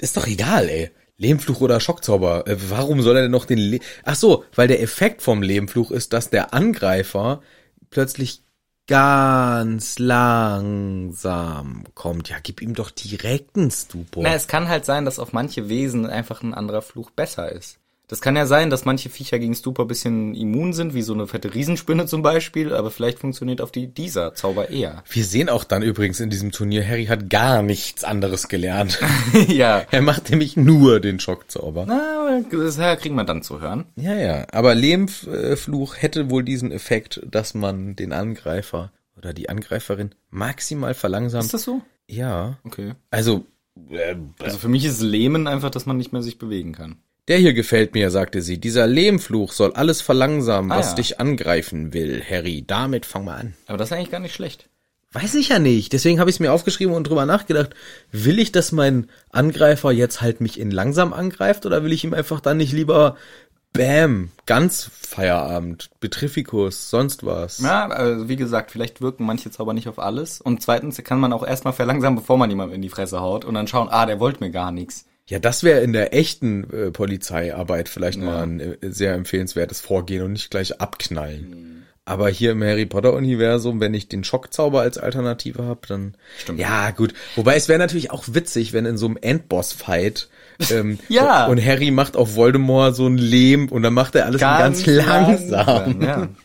ist doch egal, ey. Lehmfluch oder Schockzauber. Äh, Warum soll er denn noch den Le Ach so, weil der Effekt vom Lehmfluch ist, dass der Angreifer plötzlich ganz langsam kommt. Ja, gib ihm doch direkt einen Stupor. Na, es kann halt sein, dass auf manche Wesen einfach ein anderer Fluch besser ist. Das kann ja sein, dass manche Viecher gegen Stupor ein bisschen immun sind, wie so eine fette Riesenspinne zum Beispiel, aber vielleicht funktioniert auf die dieser Zauber eher. Wir sehen auch dann übrigens in diesem Turnier, Harry hat gar nichts anderes gelernt. ja. er macht nämlich nur den Schockzauber. Na, das kriegen wir dann zu hören. Ja, ja. Aber Lehmfluch hätte wohl diesen Effekt, dass man den Angreifer oder die Angreiferin maximal verlangsamt. Ist das so? Ja. Okay. Also, äh, Also für mich ist Lähmen einfach, dass man nicht mehr sich bewegen kann. Der hier gefällt mir, sagte sie. Dieser Lehmfluch soll alles verlangsamen, Ah, was ja. dich angreifen will, Harry. Damit fang mal an. Aber das ist eigentlich gar nicht schlecht. Weiß ich ja nicht. Deswegen habe ich es mir aufgeschrieben und drüber nachgedacht. Will ich, dass mein Angreifer jetzt halt mich in langsam angreift oder will ich ihm einfach dann nicht lieber Bam, ganz Feierabend, Betriffikus, sonst was? Ja, also wie gesagt, vielleicht wirken manche Zauber nicht auf alles. Und zweitens kann man auch erstmal verlangsamen, bevor man jemandem in die Fresse haut und dann schauen, ah, der wollte mir gar nichts. Ja, das wäre in der echten äh, Polizeiarbeit vielleicht mal ein äh, sehr empfehlenswertes Vorgehen und nicht gleich abknallen. Aber hier im Harry Potter Universum, wenn ich den Schockzauber als Alternative habe, dann Stimmt. ja gut. Wobei es wäre natürlich auch witzig, wenn in so einem Endboss-Fight ähm, Ja. und Harry macht auf Voldemort so ein Lehm und dann macht er alles ganz, langsam. Ja.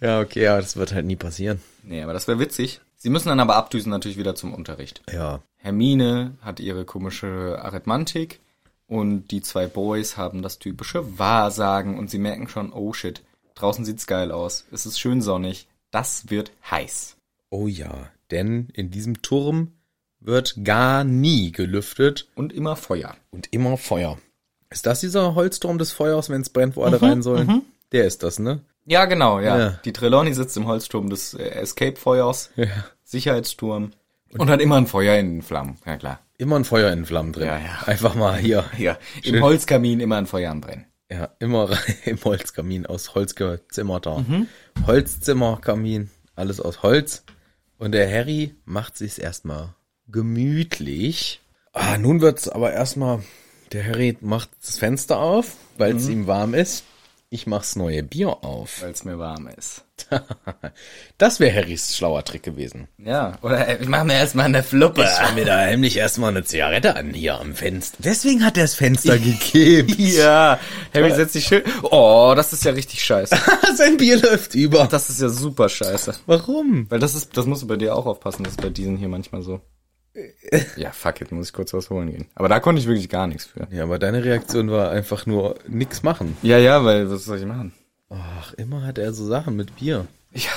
Ja, okay, ja, das wird halt nie passieren. Nee, aber das wäre witzig. Sie müssen dann aber abdüsen natürlich wieder zum Unterricht. Ja. Hermine hat ihre komische Arithmantik und die zwei Boys haben das typische Wahrsagen und sie merken schon, oh shit, draußen sieht's geil aus. Es ist schön sonnig. Das wird heiß. Oh ja, denn in diesem Turm wird gar nie gelüftet Und immer Feuer. Und immer Feuer. Ist das dieser Holzturm des Feuers, wenn es brennt, wo alle rein sollen? Der ist das, ne? Ja, genau, ja. Ja. Die Trelawney sitzt im Holzturm des äh, Escape-Feuers, Ja. Sicherheitsturm und hat immer ein Feuer in den Flammen. Ja, klar. Immer ein Feuer in Flammen drin. Ja, ja. Einfach mal hier. Ja, Schön. im Holzkamin immer ein Feuer am Brennen. Ja, immer rein im Holzkamin aus Holz gezimmert da. Mhm. Holzzimmerkamin, alles aus Holz. Und der Harry macht sich's erstmal gemütlich. Ah, nun wird's aber erstmal, der Harry macht das Fenster auf, weil Mhm. es ihm warm ist. Ich mach's neue Bier auf. Weil es mir warm ist. Das wäre Harrys schlauer Trick gewesen. Ja, oder äh, ich mach mir erstmal eine Fluppe. Ich mir da heimlich erstmal eine Zigarette an hier am Fenster. Deswegen hat er das Fenster gekippt. Ja, Harry setzt sich schön. Oh, das ist ja richtig scheiße. Sein Bier läuft über. Das ist ja super scheiße. Warum? Weil das ist, das musst du bei dir auch aufpassen, das ist bei diesen hier manchmal so. Ja, fuck it, muss ich kurz was holen gehen. Aber da konnte ich wirklich gar nichts für. Ja, aber deine Reaktion war einfach nur nix machen. Ja, ja, weil, was soll ich machen? Ach, immer hat er so Sachen mit Bier. Ja.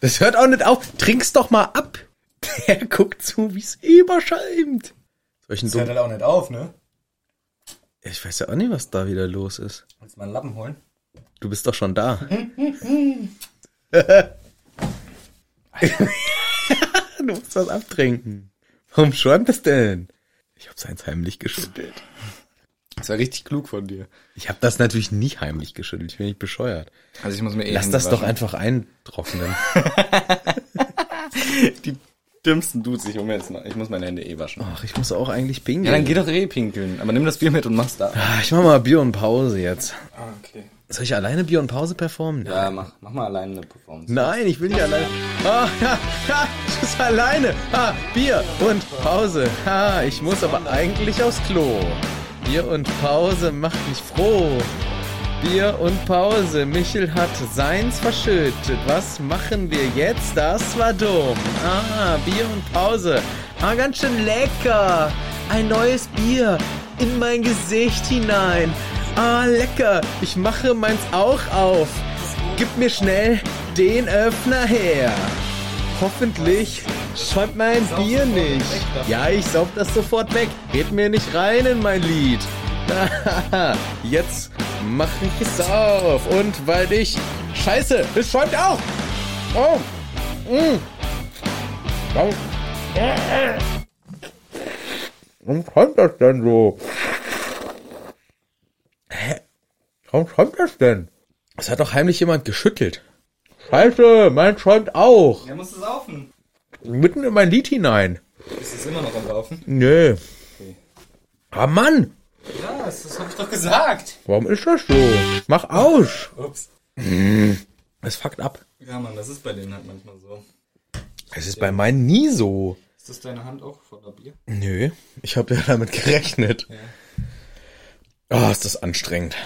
Das hört auch nicht auf. Trink's doch mal ab. Der guckt zu, wie's überschäumt. Solchen Das hört halt auch nicht auf, ne? Ich weiß ja auch nicht, was da wieder los ist. Willst du mal einen Lappen holen? Du bist doch schon da. du musst was abtrinken. Warum schäumt es denn? Ich hab's eins heimlich geschüttelt. Das war richtig klug von dir. Ich habe das natürlich nicht heimlich geschüttelt. Ich bin nicht bescheuert. Also ich muss mir eh Lass das doch waschen. einfach eintrocknen. Die dümmsten Dudes, ich, um jetzt mal, ich muss meine Hände eh waschen. Ach, ich muss auch eigentlich Ja, pinkeln. dann geh doch eh pinkeln. Aber nimm das Bier mit und mach's da. Ah, Ich mach mal Bier und Pause jetzt. Ah, okay. Soll ich alleine Bier und Pause performen? Ja, mach, mach mal alleine eine Performance. Nein, ich will nicht alleine. Ah, ja, ja, ich muss alleine. Ah, Bier und Pause. Ah, ich muss aber eigentlich aufs Klo. Bier und Pause macht mich froh. Bier und Pause. Michel hat seins verschüttet. Was machen wir jetzt? Das war dumm. Ah, Bier und Pause. Ah, ganz schön lecker. Ein neues Bier in mein Gesicht hinein. Ah, lecker. Ich mache meins auch auf. Gib mir schnell den Öffner her. Hoffentlich schäumt mein Bier nicht. Ja, ich saug das sofort weg. Red mir nicht rein in mein Lied. Jetzt mach ich es auf. Und weil ich... Scheiße, es schäumt auch. Oh. Mm. Warum... Schäumt das denn so? Hä? Warum schäumt das denn? Es hat doch heimlich jemand geschüttelt. Scheiße, mein schäumt auch. Er muss es saufen. Mitten in mein Lied hinein. Ist es immer noch am Laufen? Nö. Ah Mann, Ja, das, das hab ich doch gesagt. warum ist das so? Mach aus. Ups. Es fuckt ab. Ja, Mann, das ist bei denen halt manchmal so. Es ist bei meinen nie so. Ist das deine Hand auch voller Bier? Nö, ich habe ja damit gerechnet. Oh, ist das anstrengend.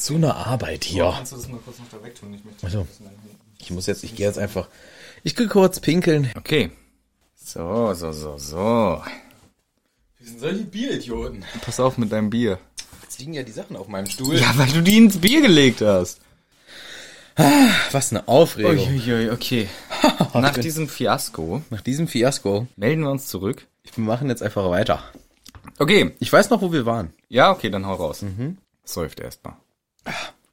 So eine Arbeit hier. Kannst du das mal kurz noch da wegtun? Ich möchte Also, ich muss jetzt, ich gehe jetzt einfach, ich gehe kurz pinkeln. Okay. So, so, so, so. Wir sind solche Bieridioten. Pass auf mit deinem Bier. Jetzt liegen ja die Sachen auf meinem Stuhl. Ja, weil du die ins Bier gelegt hast. Was eine Aufregung. Uiuiui, okay. Nach diesem Fiasko Nach diesem Fiasko, melden wir uns zurück. wir machen jetzt einfach weiter. Okay. Ich weiß noch, wo wir waren. Ja, okay, dann hau raus. Säuft erstmal.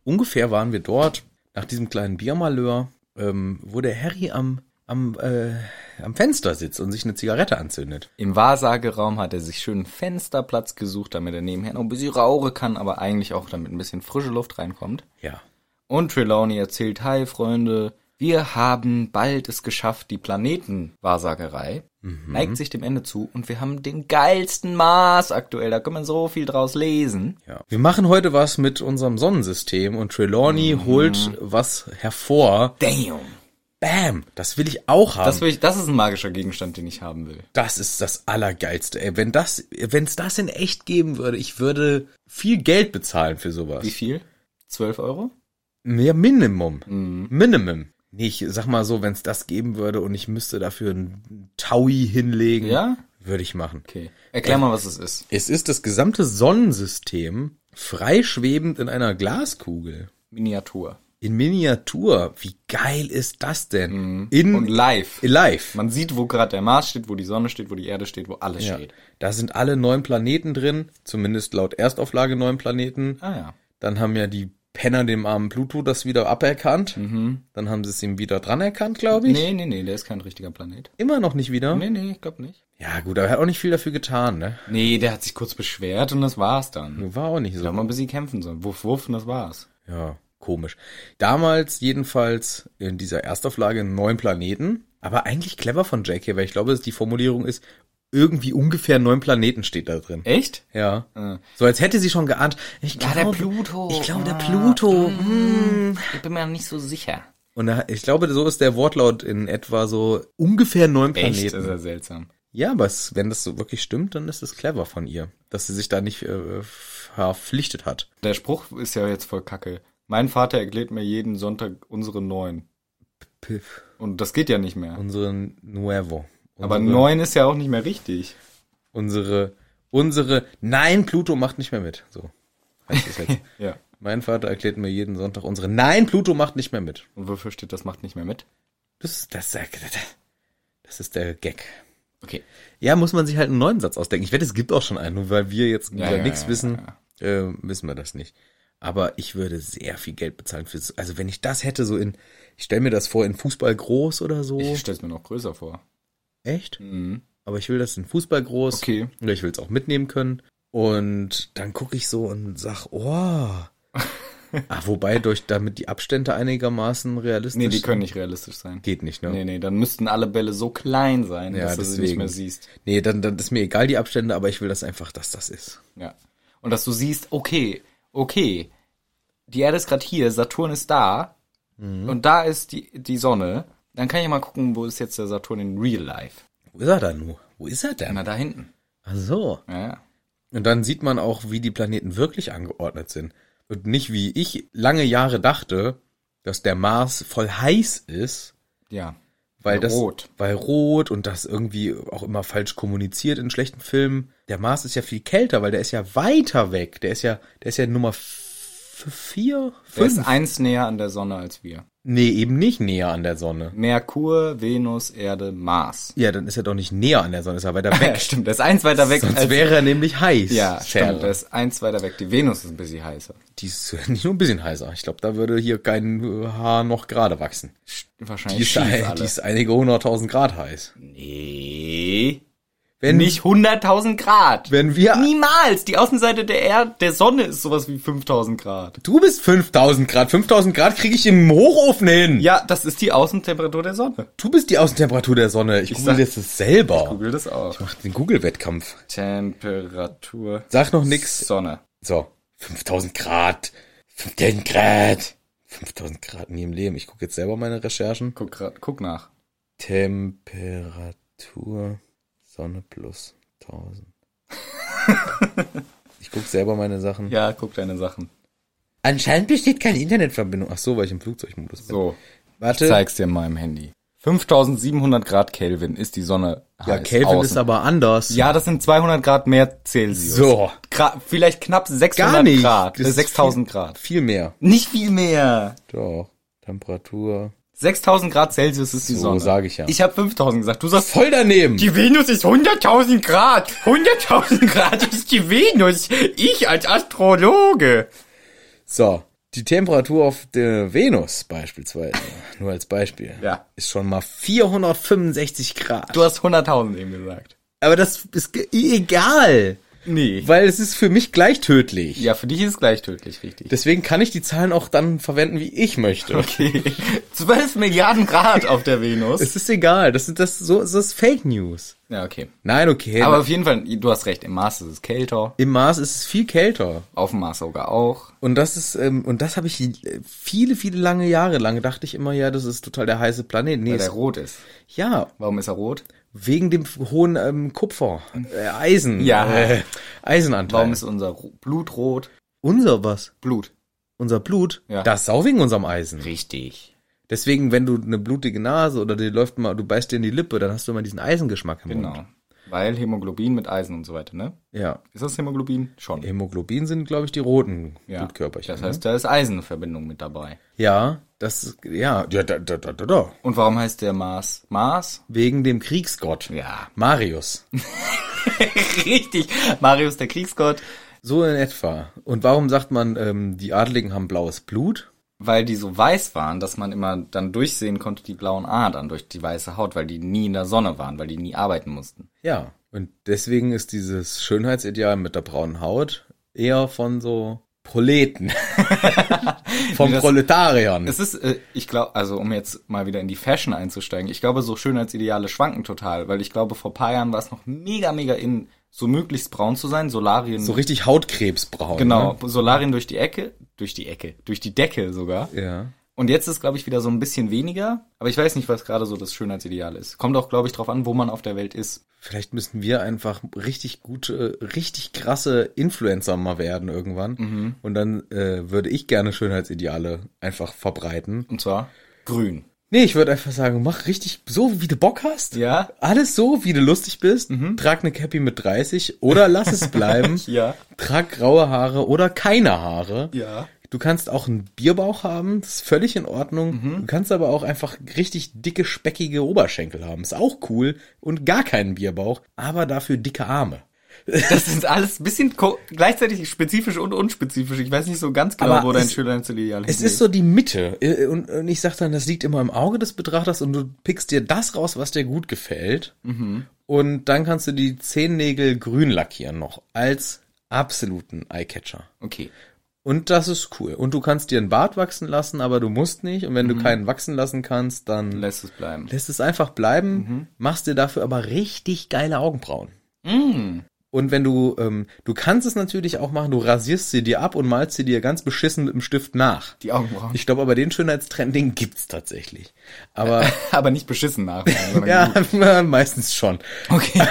Ungefähr waren wir dort, nach diesem kleinen Biermalheur, ähm, wo der Harry am, am, äh, am Fenster sitzt und sich eine Zigarette anzündet. Im Wahrsageraum hat er sich schön Fensterplatz gesucht, damit er nebenher noch ein bisschen rauchen kann, aber eigentlich auch damit ein bisschen frische Luft reinkommt. Ja. Und Trelawney erzählt, hi Freunde, wir haben bald es geschafft, die Planetenwahrsagerei neigt sich dem Ende zu und wir haben den geilsten Mars aktuell, da kann man so viel draus lesen. Ja. Wir machen heute was mit unserem Sonnensystem und Trelawney holt was hervor. Damn. Bam! Das will ich auch haben. Das, will ich, das ist ein magischer Gegenstand, den ich haben will. Das ist das Allergeilste. Ey, wenn das, wenn es das in echt geben würde, ich würde viel Geld bezahlen für sowas. Wie viel? 12 Euro? Mehr Minimum. Mhm. Minimum. Nee, ich sag mal so, wenn es das geben würde und ich müsste dafür ein Taui hinlegen, Ja? würde ich machen. Okay. Erklär mal, was es ist. Es ist das gesamte Sonnensystem freischwebend in einer Glaskugel. Miniatur. In Miniatur. Wie geil ist das denn? In Mhm. Und live. live. Man sieht, wo gerade der Mars steht, wo die Sonne steht, wo die Erde steht, wo alles Ja. steht. Da sind alle neun Planeten drin, zumindest laut Erstauflage neun Planeten. Ah ja. Dann haben ja die Penner dem armen Pluto das wieder aberkannt. Dann haben sie es ihm wieder dran erkannt, glaube ich. Nee, nee, nee, der ist kein richtiger Planet. Immer noch nicht wieder. Nee, nee, ich glaube nicht. Ja gut, aber er hat auch nicht viel dafür getan, ne? Nee, der hat sich kurz beschwert und das war's dann. War auch nicht so. Da haben wir ein bisschen kämpfen sollen. Wuff, wuff und das war's. Ja, komisch. Damals jedenfalls in dieser Erstauflage neun Planeten, aber eigentlich clever von JK, weil ich glaube, dass die Formulierung ist, irgendwie ungefähr neun Planeten steht da drin. Echt? Ja. Ah. So als hätte sie schon geahnt. Ich Ja, glaube, der Pluto. Ich glaube, der Ah, Pluto. hm. Ich bin mir nicht so sicher. Und da, ich glaube, so ist der Wortlaut in etwa so ungefähr neun Echt? Planeten. Das ist ja seltsam. Ja, aber es, wenn das so wirklich stimmt, dann ist es clever von ihr, dass sie sich da nicht äh, verpflichtet hat. Der Spruch ist ja jetzt voll kacke. Mein Vater erklärt mir jeden Sonntag unsere neun. Piff. Und das geht ja nicht mehr. Unsere Nuevo. Aber neun ist ja auch nicht mehr richtig. Unsere, unsere, nein, Pluto macht nicht mehr mit. So heißt es jetzt. Ja. mein Vater erklärt mir jeden Sonntag unsere, nein, Pluto macht nicht mehr mit. Und wofür steht das macht nicht mehr mit? Das ist, das, das ist der Gag. Okay. Ja, muss man sich halt einen neuen Satz ausdenken. Ich wette, es gibt auch schon einen, nur weil wir jetzt Ja, ja, nichts ja, wissen, Äh, wissen wir das nicht. Aber ich würde sehr viel Geld bezahlen für, also wenn ich das hätte, so in, ich stelle mir das vor, in Fußball groß oder so. Ich stell's mir noch größer vor. Echt? Mhm. Aber ich will das in Fußball groß. Okay. Oder ich will es auch mitnehmen können. Und dann gucke ich so und sag, oh. ah, wobei durch damit die Abstände einigermaßen realistisch Nee, die können nicht realistisch sein. Geht nicht, ne? Nee, nee, dann müssten alle Bälle so klein sein, Ja, dass du sie nicht deswegen. mehr siehst. Nee, dann, dann ist mir egal die Abstände, aber ich will das einfach, dass das ist. Ja. Und dass du siehst, okay, okay, die Erde ist gerade hier, Saturn ist da und da ist die, die Sonne. Dann kann ich mal gucken, wo ist jetzt der Saturn in Real Life? Wo ist er dann nur? Wo ist er denn? Na, da hinten. Ach so. Ja. Und dann sieht man auch, wie die Planeten wirklich angeordnet sind. Und nicht wie ich lange Jahre dachte, dass der Mars voll heiß ist, Ja. weil das rot. weil rot und das irgendwie auch immer falsch kommuniziert in schlechten Filmen. Der Mars ist ja viel kälter, weil der ist ja weiter weg. Der ist ja der ist ja Nummer vier, Der ist fünf. eins näher an der Sonne als wir. Nee, eben nicht näher an der Sonne. Merkur, Venus, Erde, Mars. Ja, dann ist er doch nicht näher an der Sonne, ist er weiter weg. Ja, stimmt, der ist eins weiter weg Sonst als wäre er nämlich heiß. Ja, Scherl. stimmt, der ist eins weiter weg. Die Venus ist ein bisschen heißer. Die ist nicht nur ein bisschen heißer. Ich glaube, da würde hier kein Haar noch gerade wachsen. Die Wahrscheinlich ist, schief ein, die ist einige hunderttausend Grad heiß. nee. Wenn, Nicht 100.000 Grad. wenn wir, Niemals! Die Außenseite der Erde, der Sonne ist sowas wie 5000 Grad. du bist 5000 Grad, 5000 Grad kriege ich im Hochofen hin. Ja, das ist die Außentemperatur der Sonne. Du bist die Außentemperatur der Sonne. Ich, Ich google sag- jetzt das selber. Google das auch. Mach den Google-Wettkampf. Temperatur Sag noch nix. Sonne. So, 5000 Grad, 5000 Grad, 5000 Grad nie im Leben. Ich gucke jetzt selber meine Recherchen. Guck, grad, guck nach. Temperatur Sonne plus 1000. Ich guck selber meine Sachen. Ja, guck deine Sachen. Anscheinend besteht keine Internetverbindung. Ach so, weil ich im Flugzeugmodus bin. So, Warte. ich zeig's dir mal im Handy. 5700 Grad Kelvin ist die Sonne ja, heiß Kelvin außen. ist aber anders. Ja, das sind 200 Grad mehr Celsius. So. Gra vielleicht knapp 600 Gar nicht. Grad. Das Äh, ist 6000 viel- Grad. Viel mehr. Nicht viel mehr. Doch. Temperatur. 6000 Grad Celsius ist die So Sonne. sag ich ja. Ich habe 5000 gesagt. Du sagst Voll daneben. Die Venus ist 100.000 Grad. 100.000 Grad ist die Venus. Ich als Astrologe. So. Die Temperatur auf der Venus beispielsweise, nur als Beispiel, Ja. ist schon mal 465 Grad. Du hast 100.000 eben gesagt. aber das ist egal, Nee. weil es ist für mich gleich tödlich. Ja, für dich ist es gleich tödlich, richtig. Deswegen kann ich die Zahlen auch dann verwenden, wie ich möchte. Okay. 12 Milliarden Grad auf der Venus. Es ist egal, das sind das so das ist Fake News. Ja, okay. Nein, okay. Aber auf jeden Fall, du hast recht, im Mars ist es kälter, Im Mars ist es viel kälter. auf dem Mars sogar auch. Und das ist, ähm, und das habe ich viele, viele lange Jahre lang dachte ich immer, ja, das ist total der heiße Planet. Nee, Weil er es, rot ist. ja, Warum ist er rot? Wegen dem hohen ähm, Kupfer, äh, Eisen, Ja. äh, Eisenanteil. Warum ist unser Blut rot? unser was? Blut. Unser Blut? Ja. Das ist auch wegen unserem Eisen. Richtig. Deswegen, wenn du eine blutige Nase oder dir läuft mal, du beißt dir in die Lippe, dann hast du immer diesen Eisengeschmack im Genau. Weil Hämoglobin mit Eisen und so weiter, ne? Ja. Ist das Hämoglobin? Schon. Hämoglobin sind, glaube ich, die roten Ja. Blutkörperchen. Das ne? heißt, da ist Eisenverbindung mit dabei. ja, das, ja, ja, da, da, da, da, da. Und warum heißt der Mars Mars? Wegen dem Kriegsgott. Ja. Marius. Richtig. Marius der Kriegsgott. So in etwa. Und warum sagt man, ähm, die Adligen haben blaues Blut? Weil die so weiß waren, dass man immer dann durchsehen konnte, die blauen Adern durch die weiße Haut, weil die nie in der Sonne waren, weil die nie arbeiten mussten. Ja. Und deswegen ist dieses Schönheitsideal mit der braunen Haut eher von so Proleten. Von Nee, das- Proletariern. Es ist, äh, ich glaube, also um jetzt mal wieder in die Fashion einzusteigen, ich glaube, so Schönheitsideale schwanken total, weil ich glaube, vor paar Jahren war es noch mega, mega in, so möglichst braun zu sein, Solarien. so richtig Hautkrebsbraun. genau, Ne? Solarien durch die Ecke, durch die Ecke, durch die Decke sogar. Ja. Und jetzt ist, glaube ich, wieder so ein bisschen weniger, aber ich weiß nicht, was gerade so das Schönheitsideal ist. Kommt auch, glaube ich, drauf an, wo man auf der Welt ist. Vielleicht müssten wir einfach richtig gute, richtig krasse Influencer mal werden irgendwann. Mhm. Und dann äh, würde ich gerne Schönheitsideale einfach verbreiten. Und zwar grün. Nee, ich würde einfach sagen, mach richtig so, wie du Bock hast. Ja. Alles so, wie du lustig bist. Trag eine Cappy mit 30 oder lass es bleiben. Ja. Trag graue Haare oder keine Haare. Ja. Du kannst auch einen Bierbauch haben, das ist völlig in Ordnung. Du kannst aber auch einfach richtig dicke, speckige Oberschenkel haben. Ist auch cool. Und gar keinen Bierbauch, aber dafür dicke Arme. Das ist alles ein bisschen gleichzeitig spezifisch und unspezifisch. Ich weiß nicht so ganz genau, Aber wo dein es- Schönheitsideal Es ist so die Mitte. Und, und ich sag dann, das liegt immer im Auge des Betrachters und du pickst dir das raus, was dir gut gefällt. Und dann kannst du die Zehennägel grün lackieren noch als absoluten Eyecatcher. Okay. Und das ist cool. Und du kannst dir einen Bart wachsen lassen, aber du musst nicht. Und wenn du keinen wachsen lassen kannst, dann Lässt es bleiben. lässt es einfach bleiben, machst dir dafür aber richtig geile Augenbrauen. Mm. Und wenn du, ähm, du kannst es natürlich auch machen, du rasierst sie dir ab und malst sie dir ganz beschissen mit dem Stift nach. Die Augenbrauen. Ich glaube aber den Schönheitstrend, den gibt's tatsächlich. Aber Aber nicht beschissen nach. ja, gut. meistens schon. Okay.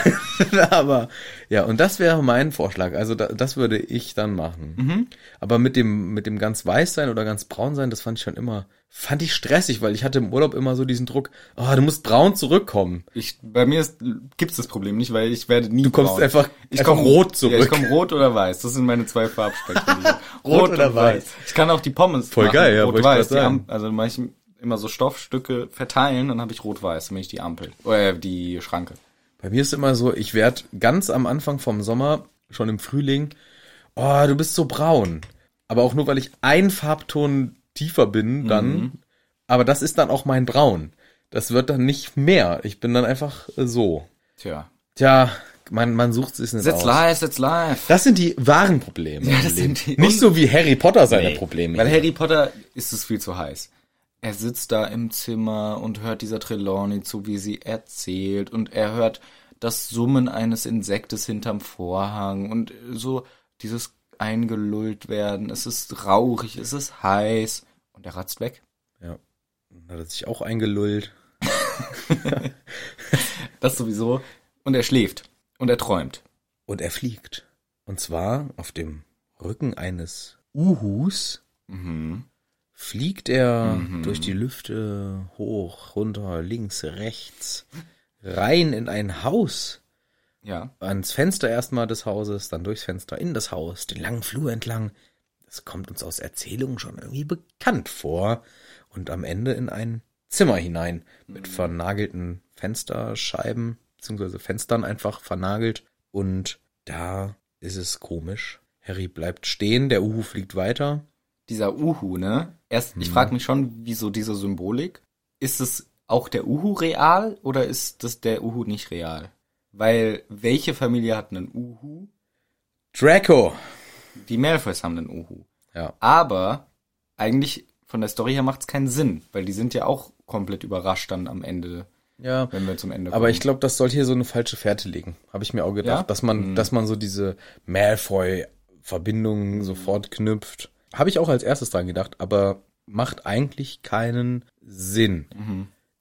aber ja, und das wäre mein Vorschlag. Also da, das würde ich dann machen. Mhm. Aber mit dem mit dem ganz weiß sein oder ganz braun sein, das fand ich schon immer fand ich stressig, weil ich hatte im Urlaub immer so diesen Druck, oh, du musst braun zurückkommen. Ich, bei mir ist, gibt's das Problem nicht, weil ich werde nie Du kommst braun. einfach- ich komm, rot zurück. Ja, ich komme rot oder weiß. Das sind meine zwei Farbspektren. Rot oder weiß. Ich kann auch die Pommes Voll machen, geil, ja, Rot-Weiß. Also mache ich immer so Stoffstücke verteilen, dann habe ich rot-weiß, dann bin ich die Ampel. Oder die Schranke. Bei mir ist immer so, ich werd ganz am Anfang vom Sommer, schon im Frühling, oh, du bist so braun. Aber auch nur, weil ich einen Farbton tiefer bin dann. Aber das ist dann auch mein Braun. Das wird dann nicht mehr. Ich bin dann einfach äh, so. Tja. Tja, man, man sucht es nicht aus. live, setz live. Das sind die wahren Probleme. Ja, das sind die- Nicht so wie Harry Potter seine Nee, Probleme. Weil hier. Harry Potter ist es viel zu heiß. Er sitzt da im Zimmer und hört dieser Trelawney zu, wie sie erzählt. Und er hört das Summen eines Insektes hinterm Vorhang und so dieses eingelullt werden. Es ist rauchig, es ist heiß. Und er ratzt weg. ja. Dann hat er sich auch eingelullt. Das sowieso. Und er schläft. Und er träumt. Und er fliegt. Und zwar auf dem Rücken eines Uhus Mhm. fliegt er durch die Lüfte hoch, runter, links, rechts, rein in ein Haus. Ja. Ans Fenster erstmal des Hauses, dann durchs Fenster in das Haus, den langen Flur entlang. Das kommt uns aus Erzählungen schon irgendwie bekannt vor. Und am Ende in ein Zimmer hinein mit vernagelten Fensterscheiben, beziehungsweise Fenstern einfach vernagelt. Und da ist es komisch. Harry bleibt stehen, der Uhu fliegt weiter. Dieser Uhu, ne? Erst, ich frage mich schon, wieso diese Symbolik? Ist es auch der Uhu real oder ist das der Uhu nicht real? Weil welche Familie hat einen Uhu? Draco! Die Malfoys haben einen Uhu. Ja. Aber eigentlich von der Story her macht es keinen Sinn, weil die sind ja auch komplett überrascht dann am Ende, Ja. wenn wir zum Ende Aber ich glaube, das soll hier so eine falsche Fährte legen. Habe ich mir auch gedacht, Ja? dass man, dass man so diese Malfoy-Verbindungen sofort knüpft. Habe ich auch als erstes dran gedacht, aber macht eigentlich keinen Sinn.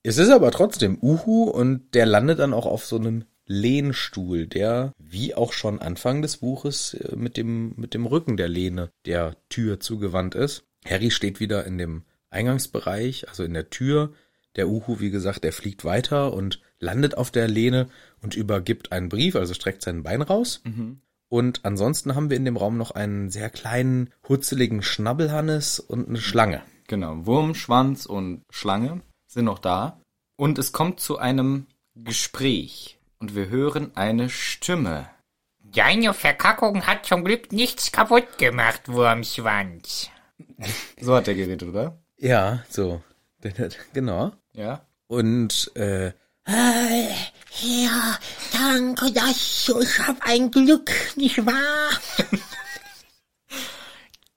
Es ist aber trotzdem Uhu und der landet dann auch auf so einem Lehnstuhl, der, wie auch schon Anfang des Buches, äh, mit dem, mit dem Rücken der Lehne der Tür zugewandt ist. Harry steht wieder in dem Eingangsbereich, also in der Tür. Der Uhu, wie gesagt, der fliegt weiter und landet auf der Lehne und übergibt einen Brief, also streckt sein Bein raus. Und ansonsten haben wir in dem Raum noch einen sehr kleinen, hutzeligen Schnabbelhannes und eine Schlange. Genau, Wurm, Schwanz und Schlange sind noch da. Und es kommt zu einem Gespräch. Und wir hören eine Stimme. Deine Verkackung hat zum Glück nichts kaputt gemacht, Wurmschwanz. So hat er geredet, oder? Ja, so. Genau. Ja. Und äh, Ja, danke, das, ich hab ein Glück, nicht wahr?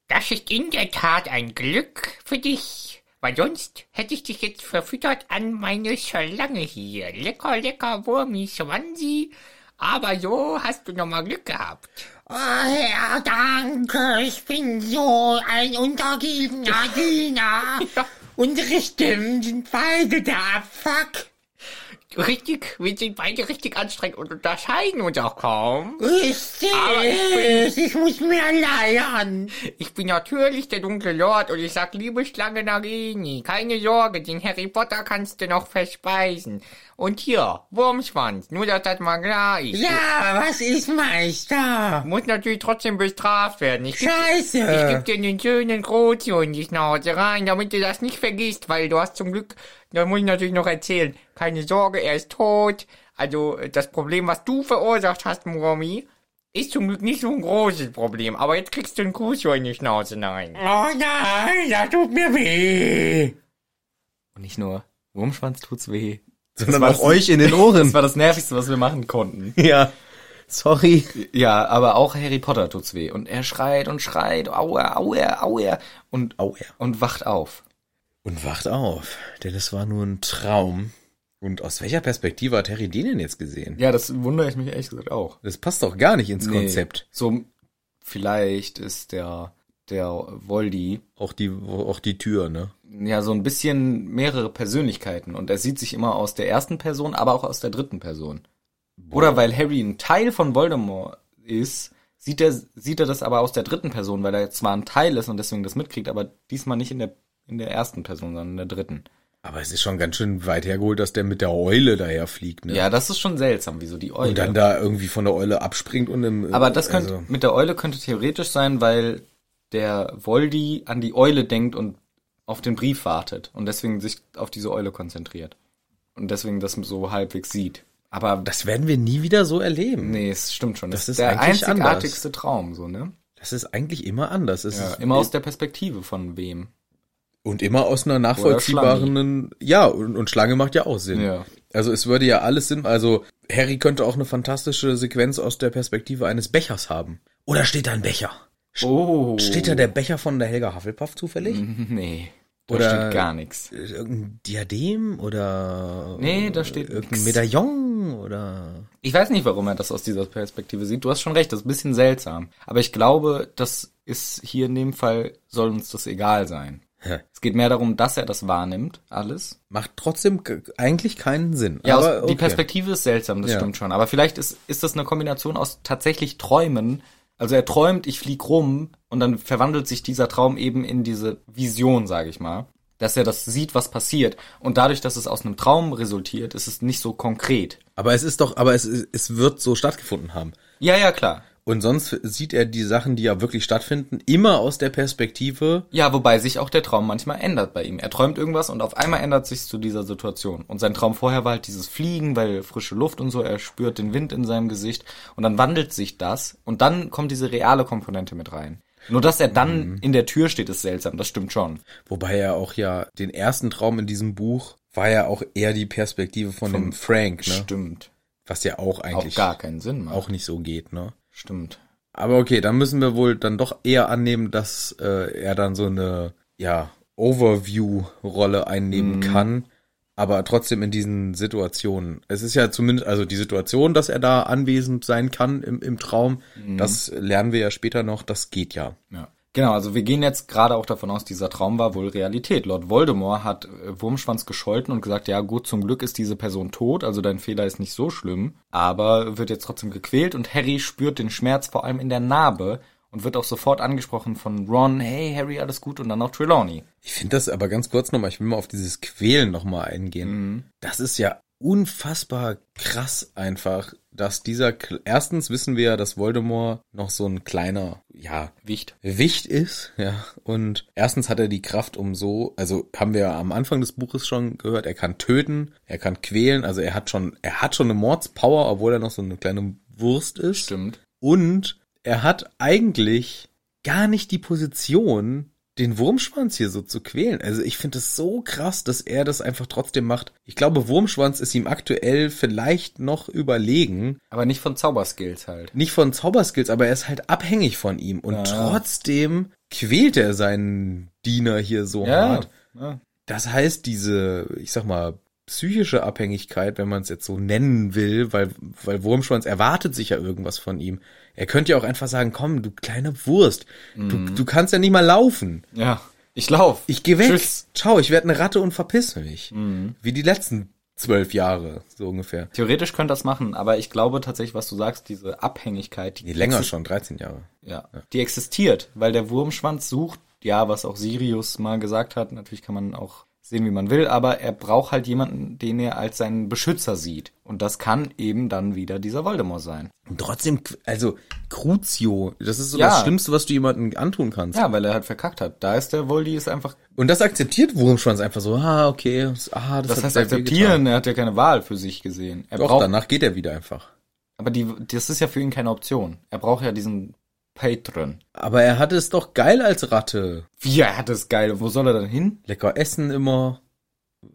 Das ist in der Tat ein Glück für dich. Weil sonst hätte ich dich jetzt verfüttert an meine Schlange hier. Lecker, lecker, Wurmi, Schwanzi. Aber so hast du nochmal Glück gehabt. Oh, ja, danke, ich bin so ein untergebener Diener. Unsere Stimmen sind beide da, fuck. Richtig, wir sind beide richtig anstrengend und unterscheiden uns auch kaum. Richtig, Aber ich ich muss mehr leiern. Ich bin natürlich der dunkle Lord und ich sag, liebe Schlange Nagini, keine Sorge, den Harry Potter kannst du noch verspeisen. Und hier, Wurmschwanz, nur dass das mal klar ist. Ja, was ist Meister? Muss natürlich trotzdem bestraft werden. Ich geb, Scheiße. ich geb dir den schönen Krozio in die Schnauze rein, damit du das nicht vergisst, weil du hast zum Glück, da muss ich natürlich noch erzählen, keine Sorge, er ist tot. Also das Problem, was du verursacht hast, Murmi, ist zum Glück nicht so ein großes Problem. Aber jetzt kriegst du einen Krozio in die Schnauze rein. Oh nein, das tut mir weh. Und nicht nur Wurmschwanz tut's weh. sondern war auch das- euch in den Das Ohren. war das Nervigste, was wir machen konnten. ja. Sorry. Ja, aber auch Harry Potter tut's weh. Und er schreit und schreit, aua, aua, aua. Und, Au, ja. und wacht auf. Und wacht auf, denn es war nur ein Traum. Und aus welcher Perspektive hat Harry den denn jetzt gesehen? Ja, das wundere ich mich ehrlich gesagt auch. Das passt doch gar nicht ins Nee. Konzept. So, vielleicht ist der, der Voldy Auch die, auch die Tür, ne? ja so ein bisschen mehrere Persönlichkeiten und er sieht sich immer aus der ersten Person, aber auch aus der dritten Person. Oder weil Harry ein Teil von Voldemort ist, sieht er, sieht er das aber aus der dritten Person, weil er zwar ein Teil ist und deswegen das mitkriegt, aber diesmal nicht in der, in der ersten Person, sondern in der dritten. Aber es ist schon ganz schön weit hergeholt, dass der mit der Eule daher fliegt, ne? Ja, das ist schon seltsam, wieso die Eule. Und dann da irgendwie von der Eule abspringt und im, aber das könnte, also, mit der Eule könnte theoretisch sein, weil der Voldy an die Eule denkt und auf den Brief wartet und deswegen sich auf diese Eule konzentriert. Und deswegen das so halbwegs sieht. Aber das werden wir nie wieder so erleben. Nee, es stimmt schon. Das, Das ist der einzigartigste Traum, so, ne? Das ist eigentlich immer anders. Es Ja, ist immer aus der Perspektive von wem. Und immer aus einer nachvollziehbaren, ja, und, und Schlange macht ja auch Sinn. Ja. Also es würde ja alles Sinn, also Harry könnte auch eine fantastische Sequenz aus der Perspektive eines Bechers haben. Oder steht da ein Becher? Oh. Steht da der Becher von der Helga Hufflepuff zufällig? Nee. Da Oder- steht gar nichts. Irgendein Diadem oder Nee, da steht irgendein nix. Medaillon oder Ich weiß nicht, warum er das aus dieser Perspektive sieht. Du hast schon recht, das ist ein bisschen seltsam. Aber ich glaube, das ist hier in dem Fall, soll uns das egal sein. Es geht mehr darum, dass er das wahrnimmt, alles. macht trotzdem eigentlich keinen Sinn. Ja, aber die okay. Perspektive ist seltsam, das Ja. stimmt schon. Aber vielleicht ist, ist das eine Kombination aus tatsächlich Träumen Also er träumt, ich flieg rum und dann verwandelt sich dieser Traum eben in diese Vision, sage ich mal. Dass er das sieht, was passiert. Und dadurch, dass es aus einem Traum resultiert, ist es nicht so konkret. Aber es ist doch, aber es, es wird so stattgefunden haben. Ja, ja, klar. Und sonst sieht er die Sachen, die ja wirklich stattfinden, immer aus der Perspektive, Ja, wobei sich auch der Traum manchmal ändert bei ihm. Er träumt irgendwas und auf einmal ändert sich zu dieser Situation. Und sein Traum vorher war halt dieses Fliegen, weil frische Luft und so, er spürt den Wind in seinem Gesicht und dann wandelt sich das und dann kommt diese reale Komponente mit rein. Nur dass er dann in der Tür steht, ist seltsam, das stimmt schon. wobei er auch ja den ersten Traum in diesem Buch war ja auch eher die Perspektive von, dem Frank, ne? Stimmt. Was ja auch Auch eigentlich gar keinen Sinn macht. auch nicht so geht, ne? Stimmt. Aber okay, dann müssen wir wohl dann doch eher annehmen, dass äh, er dann so eine ja Overview-Rolle einnehmen kann, aber trotzdem in diesen Situationen. Es ist ja zumindest also die Situation, dass er da anwesend sein kann im, im Traum. Das lernen wir ja später noch. Das geht ja. Ja. Genau, also wir gehen jetzt gerade auch davon aus, dieser Traum war wohl Realität. Lord Voldemort hat äh, Wurmschwanz gescholten und gesagt, ja gut, zum Glück ist diese Person tot, also dein Fehler ist nicht so schlimm, aber wird jetzt trotzdem gequält und Harry spürt den Schmerz vor allem in der Narbe und wird auch sofort angesprochen von Ron, hey Harry, alles gut und dann auch Trelawney. Ich finde das aber ganz kurz nochmal, ich will mal auf dieses Quälen nochmal eingehen. Das ist ja unfassbar krass einfach, dass dieser, erstens wissen wir ja, dass Voldemort noch so ein kleiner, ja, Wicht. Wicht ist, ja. Und erstens hat er die Kraft, um so, also haben wir am Anfang des Buches schon gehört, er kann töten, er kann quälen, also er hat schon, er hat schon eine Mordspower, obwohl er noch so eine kleine Wurst ist. Stimmt. Und er hat eigentlich gar nicht die Position, den Wurmschwanz hier so zu quälen. Also ich finde es so krass, dass er das einfach trotzdem macht. Ich glaube, Wurmschwanz ist ihm aktuell vielleicht noch überlegen. Aber nicht von Zauberskills halt. Nicht von Zauberskills, aber er ist halt abhängig von ihm. Und trotzdem quält er seinen Diener hier so hart. ja. Das heißt, diese, ich sag mal, psychische Abhängigkeit, wenn man es jetzt so nennen will, weil, weil Wurmschwanz erwartet sich ja irgendwas von ihm. Er könnte ja auch einfach sagen, komm, du kleine Wurst, du, du kannst ja nicht mal laufen. Ja. Ich lauf. Ich geh weg. Tschüss. Ciao, ich werde eine Ratte und verpiss mich. Wie die letzten zwölf Jahre, so ungefähr. Theoretisch könnte das machen, aber ich glaube tatsächlich, was du sagst, diese Abhängigkeit, die Nee, länger schon, 13 Jahre. Ja, die existiert, weil der Wurmschwanz sucht, ja, was auch Sirius mal gesagt hat, natürlich kann man auch sehen, wie man will, aber er braucht halt jemanden, den er als seinen Beschützer sieht. Und das kann eben dann wieder dieser Voldemort sein. Und trotzdem, also, Crucio, das ist so Ja. das Schlimmste, was du jemandem antun kannst. Ja, weil er halt verkackt hat. Da ist der Voldy ist einfach, Und das akzeptiert Wurmschwanz einfach so, ah, okay, ah, das, das heißt akzeptieren, er hat ja keine Wahl für sich gesehen. Er Doch, braucht, danach geht er wieder einfach. aber die, das ist ja für ihn keine Option. Er braucht ja diesen Patron. Aber er hatte es doch geil als Ratte. Wie, er hat es geil. Wo soll er dann hin? Lecker essen immer,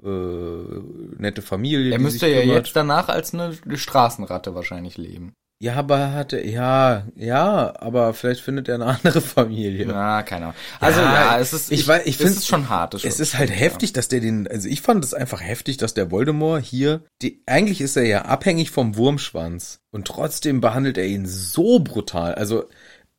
äh, nette Familie. Er müsste ja kümmert. jetzt danach als eine Straßenratte wahrscheinlich leben. Ja, aber er hatte, ja, ja, aber vielleicht findet er eine andere Familie. Na, keine Ahnung. Also ja, es ist, ich, ich es finde ist schon hart. Es ist halt heftig, dass der den, also ich fand es einfach heftig, dass der Voldemort hier, die, eigentlich ist er ja abhängig vom Wurmschwanz und trotzdem behandelt er ihn so brutal. Also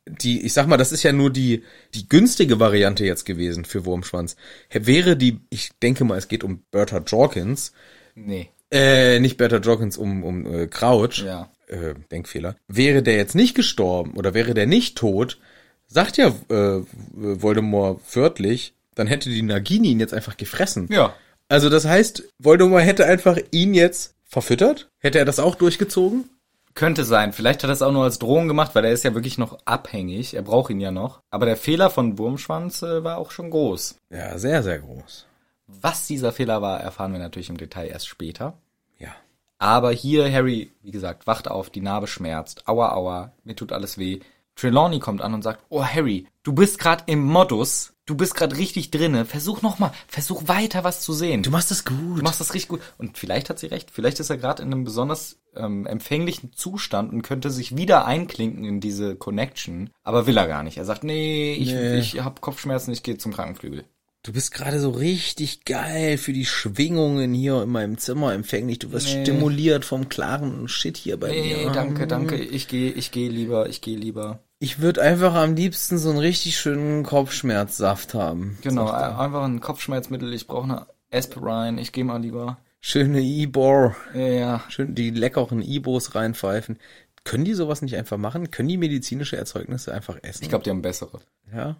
die, ich sag mal, das ist ja nur die die günstige Variante jetzt gewesen für Wurmschwanz. Wäre die, ich denke mal, es geht um Bertha Jorkins, Nee. äh, nicht Bertha Jorkins, um um äh, Crouch. Ja. Äh, Denkfehler. Wäre der jetzt nicht gestorben oder wäre der nicht tot, sagt ja äh, Voldemort wörtlich, dann hätte die Nagini ihn jetzt einfach gefressen. Ja. Also das heißt, Voldemort hätte einfach ihn jetzt verfüttert? Hätte er das auch durchgezogen? Könnte sein. Vielleicht hat er es auch nur als Drohung gemacht, weil er ist ja wirklich noch abhängig. Er braucht ihn ja noch. Aber der Fehler von Wurmschwanz äh, war auch schon groß. Ja, sehr, sehr groß. Was dieser Fehler war, erfahren wir natürlich im Detail erst später. Ja. Aber hier Harry, wie gesagt, wacht auf, die Narbe schmerzt. Aua, aua, mir tut alles weh. Trelawney kommt an und sagt, oh Harry, du bist gerade im Modus, du bist gerade richtig drinne. Versuch noch mal, versuch weiter was zu sehen. Du machst das gut. Du machst das richtig gut. Und vielleicht hat sie recht. Vielleicht ist er gerade in einem besonders ähm, empfänglichen Zustand und könnte sich wieder einklinken in diese Connection. Aber will er gar nicht. Er sagt, nee, ich, Nee. ich habe Kopfschmerzen, ich gehe zum Krankenflügel. Du bist gerade so richtig geil für die Schwingungen hier in meinem Zimmer empfänglich. Du wirst Nee. stimuliert vom klaren Shit hier bei Nee, mir. danke, danke. Ich gehe, ich gehe lieber, ich gehe lieber. Ich würde einfach am liebsten so einen richtig schönen Kopfschmerzsaft haben. Genau, einfach ein Kopfschmerzmittel. Ich brauche eine Aspirin. Ich gehe mal lieber. Schöne Ibor. Ja, ja. Schön die leckeren Ibos reinpfeifen. Können die sowas nicht einfach machen? Können die medizinische Erzeugnisse einfach essen? Ich glaube, die haben bessere. Ja.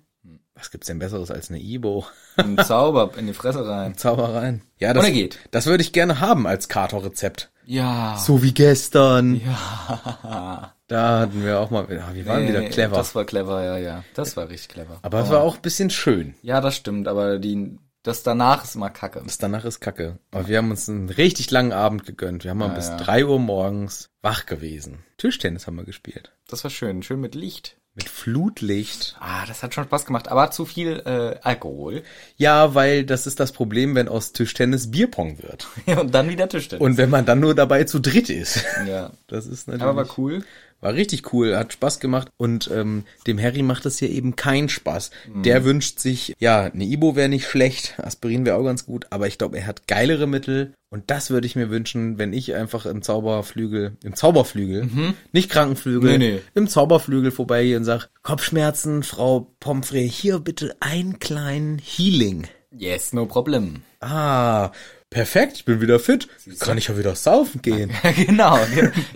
Was gibt's denn besseres als eine Ibo? Ein Zauber in die Fresse rein. Zaubereien. Ja, das, Oder geht. das würde ich gerne haben als Kater-Rezept. Ja. So wie gestern. Ja. Da hatten wir auch mal, ja, wir waren wieder Nee, clever. Das war clever, ja, ja. Das war richtig clever. aber es war auch ein bisschen schön. Ja, das stimmt, aber die, das danach ist immer kacke. Das danach ist kacke. Aber wir haben uns einen richtig langen Abend gegönnt. Wir haben mal bis ja. drei Uhr morgens wach gewesen. Tischtennis haben wir gespielt. Das war schön, schön mit Licht. Mit Flutlicht. Ah, das hat schon Spaß gemacht, aber zu viel äh, Alkohol. Ja, weil das ist das Problem, wenn aus Tischtennis Bierpong wird. Ja, und dann wieder Tischtennis. Und wenn man dann nur dabei zu dritt ist. ja. Das ist natürlich. Aber war cool. War richtig cool, hat Spaß gemacht und ähm, dem Harry macht es hier eben keinen Spaß. Der wünscht sich, ja, eine Ibo wäre nicht schlecht, Aspirin wäre auch ganz gut, aber ich glaube, er hat geilere Mittel und das würde ich mir wünschen, wenn ich einfach im Zauberflügel, im Zauberflügel, nicht Krankenflügel, Nee, nee. im Zauberflügel vorbeigehe und sag, Kopfschmerzen, Frau Pomfrey, hier bitte einen kleinen Healing. Yes, no problem. Ah, perfekt, ich bin wieder fit, kann ich ja wieder saufen gehen. Ja, genau.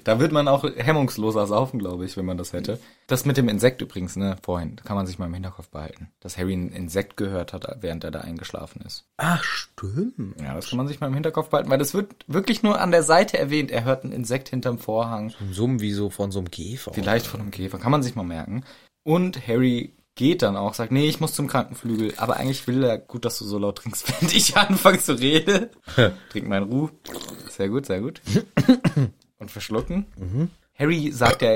da wird man auch hemmungsloser saufen, glaube ich, wenn man das hätte. Das mit dem Insekt übrigens, ne, vorhin, kann man sich mal im Hinterkopf behalten. Dass Harry ein Insekt gehört hat, während er da eingeschlafen ist. Ach, stimmt. Ja, das kann man sich mal im Hinterkopf behalten, weil das wird wirklich nur an der Seite erwähnt. Er hört ein Insekt hinterm Vorhang. Summen wie so von so einem Käfer. Vielleicht von einem Käfer, kann man sich mal merken. Und Harry geht dann auch, sagt, nee, ich muss zum Krankenflügel. Aber eigentlich will er, gut, dass du so laut trinkst, wenn ich anfange zu reden. Trink meinen Ruh. Sehr gut, sehr gut. Und verschlucken. Harry sagt ja,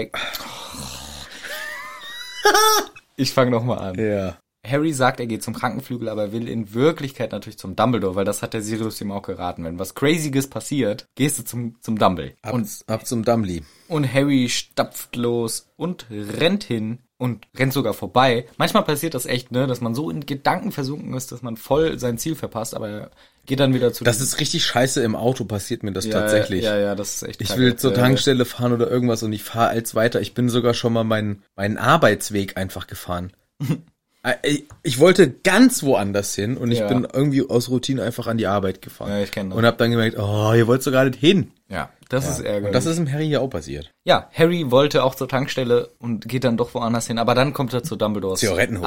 ich fange noch mal an. Ja. Harry sagt, er geht zum Krankenflügel, aber er will in Wirklichkeit natürlich zum Dumbledore, weil das hat der Sirius ihm auch geraten. Wenn was Crazyes passiert, gehst du zum, zum Dumble. Ab, Und ab zum Dumbly. und Harry stapft los und rennt hin und rennt sogar vorbei. Manchmal passiert das echt, ne, dass man so in Gedanken versunken ist, dass man voll sein Ziel verpasst, aber er geht dann wieder zu Das ist richtig scheiße im Auto, passiert mir das ja, tatsächlich. Ja, ja, das ist echt Ich will zur Tankstelle fahren oder irgendwas und ich fahre als weiter. Ich bin sogar schon mal meinen, meinen Arbeitsweg einfach gefahren. Ich- wollte ganz woanders hin und ich Ja. bin irgendwie aus Routine einfach an die Arbeit gefahren. Ja, ich kenn das. Und hab dann gemerkt, oh, ihr wollt so gar nicht hin. Ja, das ist ärgerlich. Und das ist im Harry hier auch passiert. Ja, Harry wollte auch zur Tankstelle und geht dann doch woanders hin, aber dann kommt er zu Dumbledores.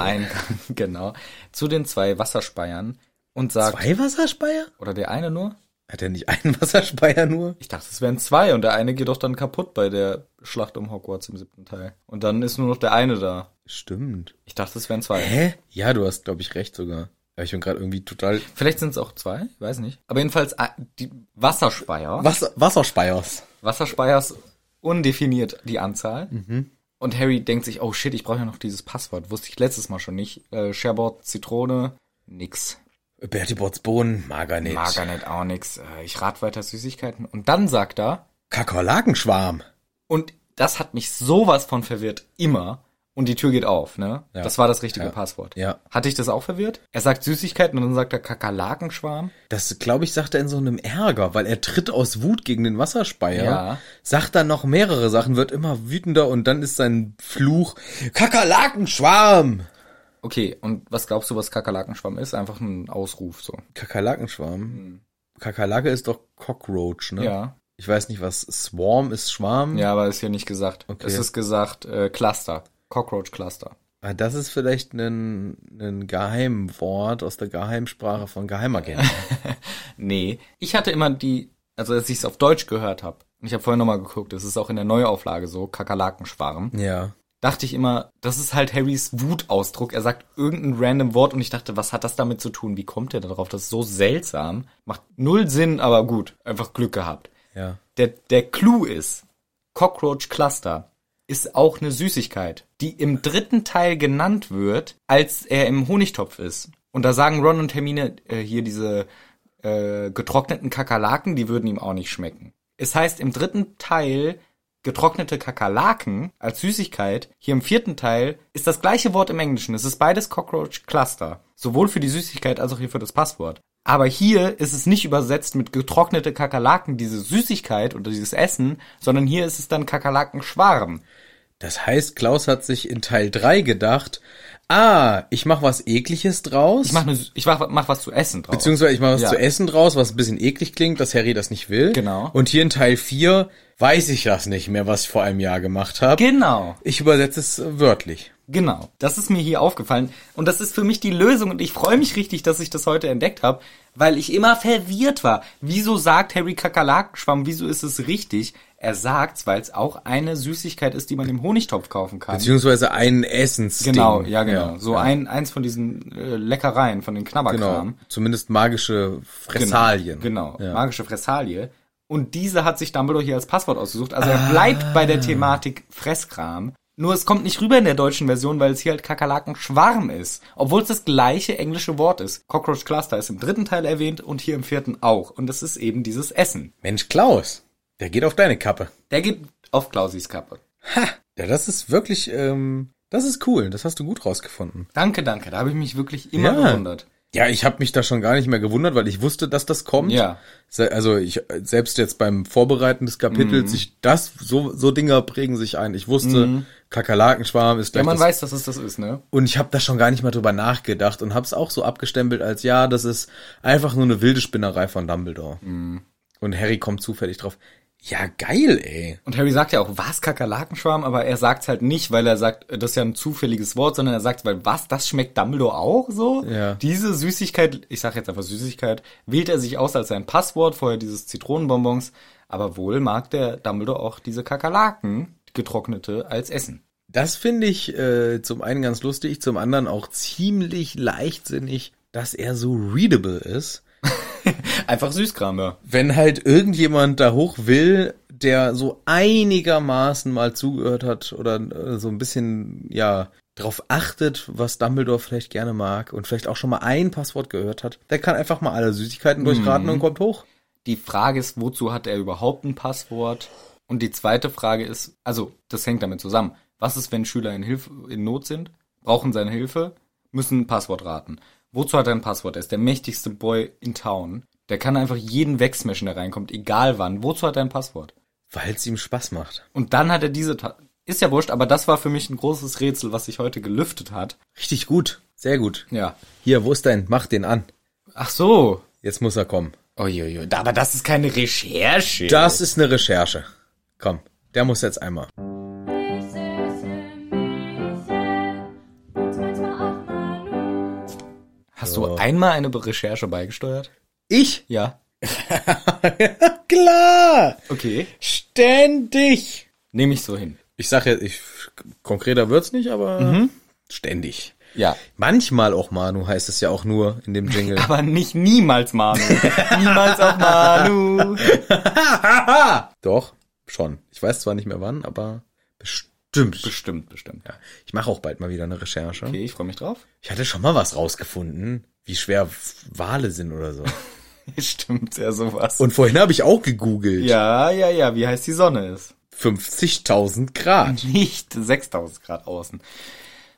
Eingang, genau, zu den zwei Wasserspeiern und sagt, Zwei Wasserspeier? oder der eine nur? Hat er nicht einen Wasserspeier nur? Ich dachte, es wären zwei und der eine geht doch dann kaputt bei der Schlacht um Hogwarts im siebten Teil. Und dann ist nur noch der eine da. Stimmt. Ich dachte, es wären zwei. Hä? Ja, du hast, glaube ich, recht sogar. Aber ich bin gerade irgendwie total... Vielleicht sind es auch zwei, weiß nicht. Aber jedenfalls äh, die Wasserspeier. Wasser, Wasserspeiers. Wasserspeiers undefiniert die Anzahl. Und Harry denkt sich, oh shit, ich brauche ja noch dieses Passwort. Wusste ich letztes Mal schon nicht. Äh, Sherbot, Zitrone, nix. Bertie Botts Bohnen, er nicht, auch nix. Äh, ich rat weiter Süßigkeiten. Und dann sagt er, Kakerlakenschwarm. und das hat mich sowas von verwirrt, immer. Und die Tür geht auf, ne? Ja. Das war das richtige Ja. Passwort. Ja. Hatte ich das auch verwirrt? Er sagt Süßigkeiten und dann sagt er Kakerlakenschwarm. Das, glaube ich, sagt er in so einem Ärger, weil er tritt aus Wut gegen den Wasserspeier. Ja. Sagt dann noch mehrere Sachen, wird immer wütender und dann ist sein Fluch Kakerlakenschwarm. Okay, und was glaubst du, was Kakerlakenschwarm ist? Einfach ein Ausruf, so. Kakerlakenschwarm? Kakerlake ist doch Cockroach, ne? Ja. Ich weiß nicht, was Swarm ist Schwarm. Ja, aber ist hier nicht gesagt. Okay. Es ist gesagt äh, Cluster. Cockroach Cluster. Ah, Das ist vielleicht ein, ein Geheimwort aus der Geheimsprache von Geheimagenten. Nee. Ich hatte immer die, also als ich es auf Deutsch gehört habe, und ich habe vorhin nochmal geguckt, es ist auch in der Neuauflage so, Kakerlakenschwarm, ja. dachte ich immer, das ist halt Harrys Wutausdruck. Er sagt irgendein random Wort und ich dachte, was hat das damit zu tun? Wie kommt er darauf? Das ist so seltsam. Macht null Sinn, aber gut. Einfach Glück gehabt. Ja. Der, der Clou ist, Cockroach Cluster ist auch eine Süßigkeit, die im dritten Teil genannt wird, als er im Honigtopf ist. Und da sagen Ron und Hermine, äh, hier diese äh, getrockneten Kakerlaken, die würden ihm auch nicht schmecken. Es heißt im dritten Teil getrocknete Kakerlaken als Süßigkeit. Hier im vierten Teil ist das gleiche Wort im Englischen. Es ist beides Cockroach Cluster. Sowohl für die Süßigkeit als auch hier für das Passwort. Aber hier ist es nicht übersetzt mit getrocknete Kakerlaken, diese Süßigkeit oder dieses Essen, sondern hier ist es dann Kakerlakenschwarm. Das heißt, Klaus hat sich in Teil 3 gedacht, ah, ich mach was ekliges draus. Ich mach, ne, ich mach, mach was zu essen draus. Beziehungsweise ich mache was Ja. zu essen draus, was ein bisschen eklig klingt, dass Harry das nicht will. Genau. Und hier in Teil 4 weiß ich das nicht mehr, was ich vor einem Jahr gemacht habe. Genau. Ich übersetze es wörtlich. Genau, das ist mir hier aufgefallen und das ist für mich die Lösung und ich freue mich richtig, dass ich das heute entdeckt habe, weil ich immer verwirrt war. Wieso sagt Harry Kakerlakenschwamm, wieso ist es richtig? Er sagt's, weil es auch eine Süßigkeit ist, die man im Honigtopf kaufen kann. Beziehungsweise ein Essensding. Genau, ja genau. so ja. ein eins von diesen äh, Leckereien, von den Knabberkram. Genau. Zumindest magische Fressalien. Genau, Ja. magische Fressalie. Und diese hat sich Dumbledore hier als Passwort ausgesucht. Also er bleibt bei der Thematik Fresskram. Nur es kommt nicht rüber in der deutschen Version, weil es hier halt Kakerlakenschwarm ist. Obwohl es das gleiche englische Wort ist. Cockroach Cluster ist im dritten Teil erwähnt und hier im vierten auch. Und es ist eben dieses Essen. Mensch, Klaus, der geht auf deine Kappe. Der geht auf Klausis Kappe. Ja, das ist wirklich, ähm, das ist cool. Das hast du gut rausgefunden. Danke, danke. Da habe ich mich wirklich immer Ja. gewundert. Ja, ich habe mich da schon gar nicht mehr gewundert, weil ich wusste, dass das kommt. Ja. Also ich selbst jetzt beim Vorbereiten des Kapitels, Mhm. ich das so so Dinger prägen sich ein. Ich wusste, Kakerlakenschwarm ist Ja, gleich man das weiß, dass es das ist, ne? und ich habe da schon gar nicht mal drüber nachgedacht und habe es auch so abgestempelt als ja, das ist einfach nur eine wilde Spinnerei von Dumbledore. Mhm. Und Harry kommt zufällig drauf. Ja, geil, ey. Und Harry sagt ja auch, was, Kakerlakenschwarm? Aber er sagt's halt nicht, weil er sagt, das ist ja ein zufälliges Wort, sondern er sagt, weil was, das schmeckt Dumbledore auch so? Ja. Diese Süßigkeit, ich sag jetzt einfach Süßigkeit, wählt er sich aus als sein Passwort, vorher dieses Zitronenbonbons. Aber wohl mag der Dumbledore auch diese Kakerlaken, getrocknete, als Essen. Das finde ich äh, zum einen ganz lustig, zum anderen auch ziemlich leichtsinnig, dass er so readable ist. Einfach Süßkram, ja. Wenn halt irgendjemand da hoch will, der so einigermaßen mal zugehört hat oder äh, so ein bisschen, ja, drauf achtet, was Dumbledore vielleicht gerne mag und vielleicht auch schon mal ein Passwort gehört hat, der kann einfach mal alle Süßigkeiten durchraten und kommt hoch. Die Frage ist, wozu hat er überhaupt ein Passwort? Und die zweite Frage ist, also das hängt damit zusammen. Was ist, wenn Schüler in Hilfe, in Not sind, brauchen seine Hilfe, müssen ein Passwort raten? Wozu hat er ein Passwort? Er ist der mächtigste Boy in Town. Der kann einfach jeden wegsmashen, der reinkommt, egal wann. Wozu hat er ein Passwort? Weil es ihm Spaß macht. Und dann hat er diese, Ta ist ja wurscht, aber das war für mich ein großes Rätsel, was sich heute gelüftet hat. Richtig gut. Sehr gut. Ja. Hier, wo ist dein? Mach den an. Ach so. Jetzt muss er kommen. Uiuiui, aber das ist keine Recherche. Das ist eine Recherche. Komm, der muss jetzt einmal. Hast du einmal eine Recherche beigesteuert? Ich? Ja. Klar! Okay. Ständig! Nehme ich so hin. Ich sag jetzt, ich, konkreter wird's nicht, aber ständig. Ja. Manchmal auch Manu heißt es ja auch nur in dem Jingle. Aber nicht niemals Manu. niemals auch Manu. Doch, schon. Ich weiß zwar nicht mehr wann, aber bestimmt. Bestimmt, bestimmt. Ja, ich mache auch bald mal wieder eine Recherche. Okay, ich freue mich drauf. Ich hatte schon mal was rausgefunden, wie schwer Wale sind oder so. Stimmt, ja, sowas. Und vorhin habe ich auch gegoogelt. ja, ja, ja, wie heiß die Sonne ist. 50.000 Grad. Nicht 6000 Grad außen.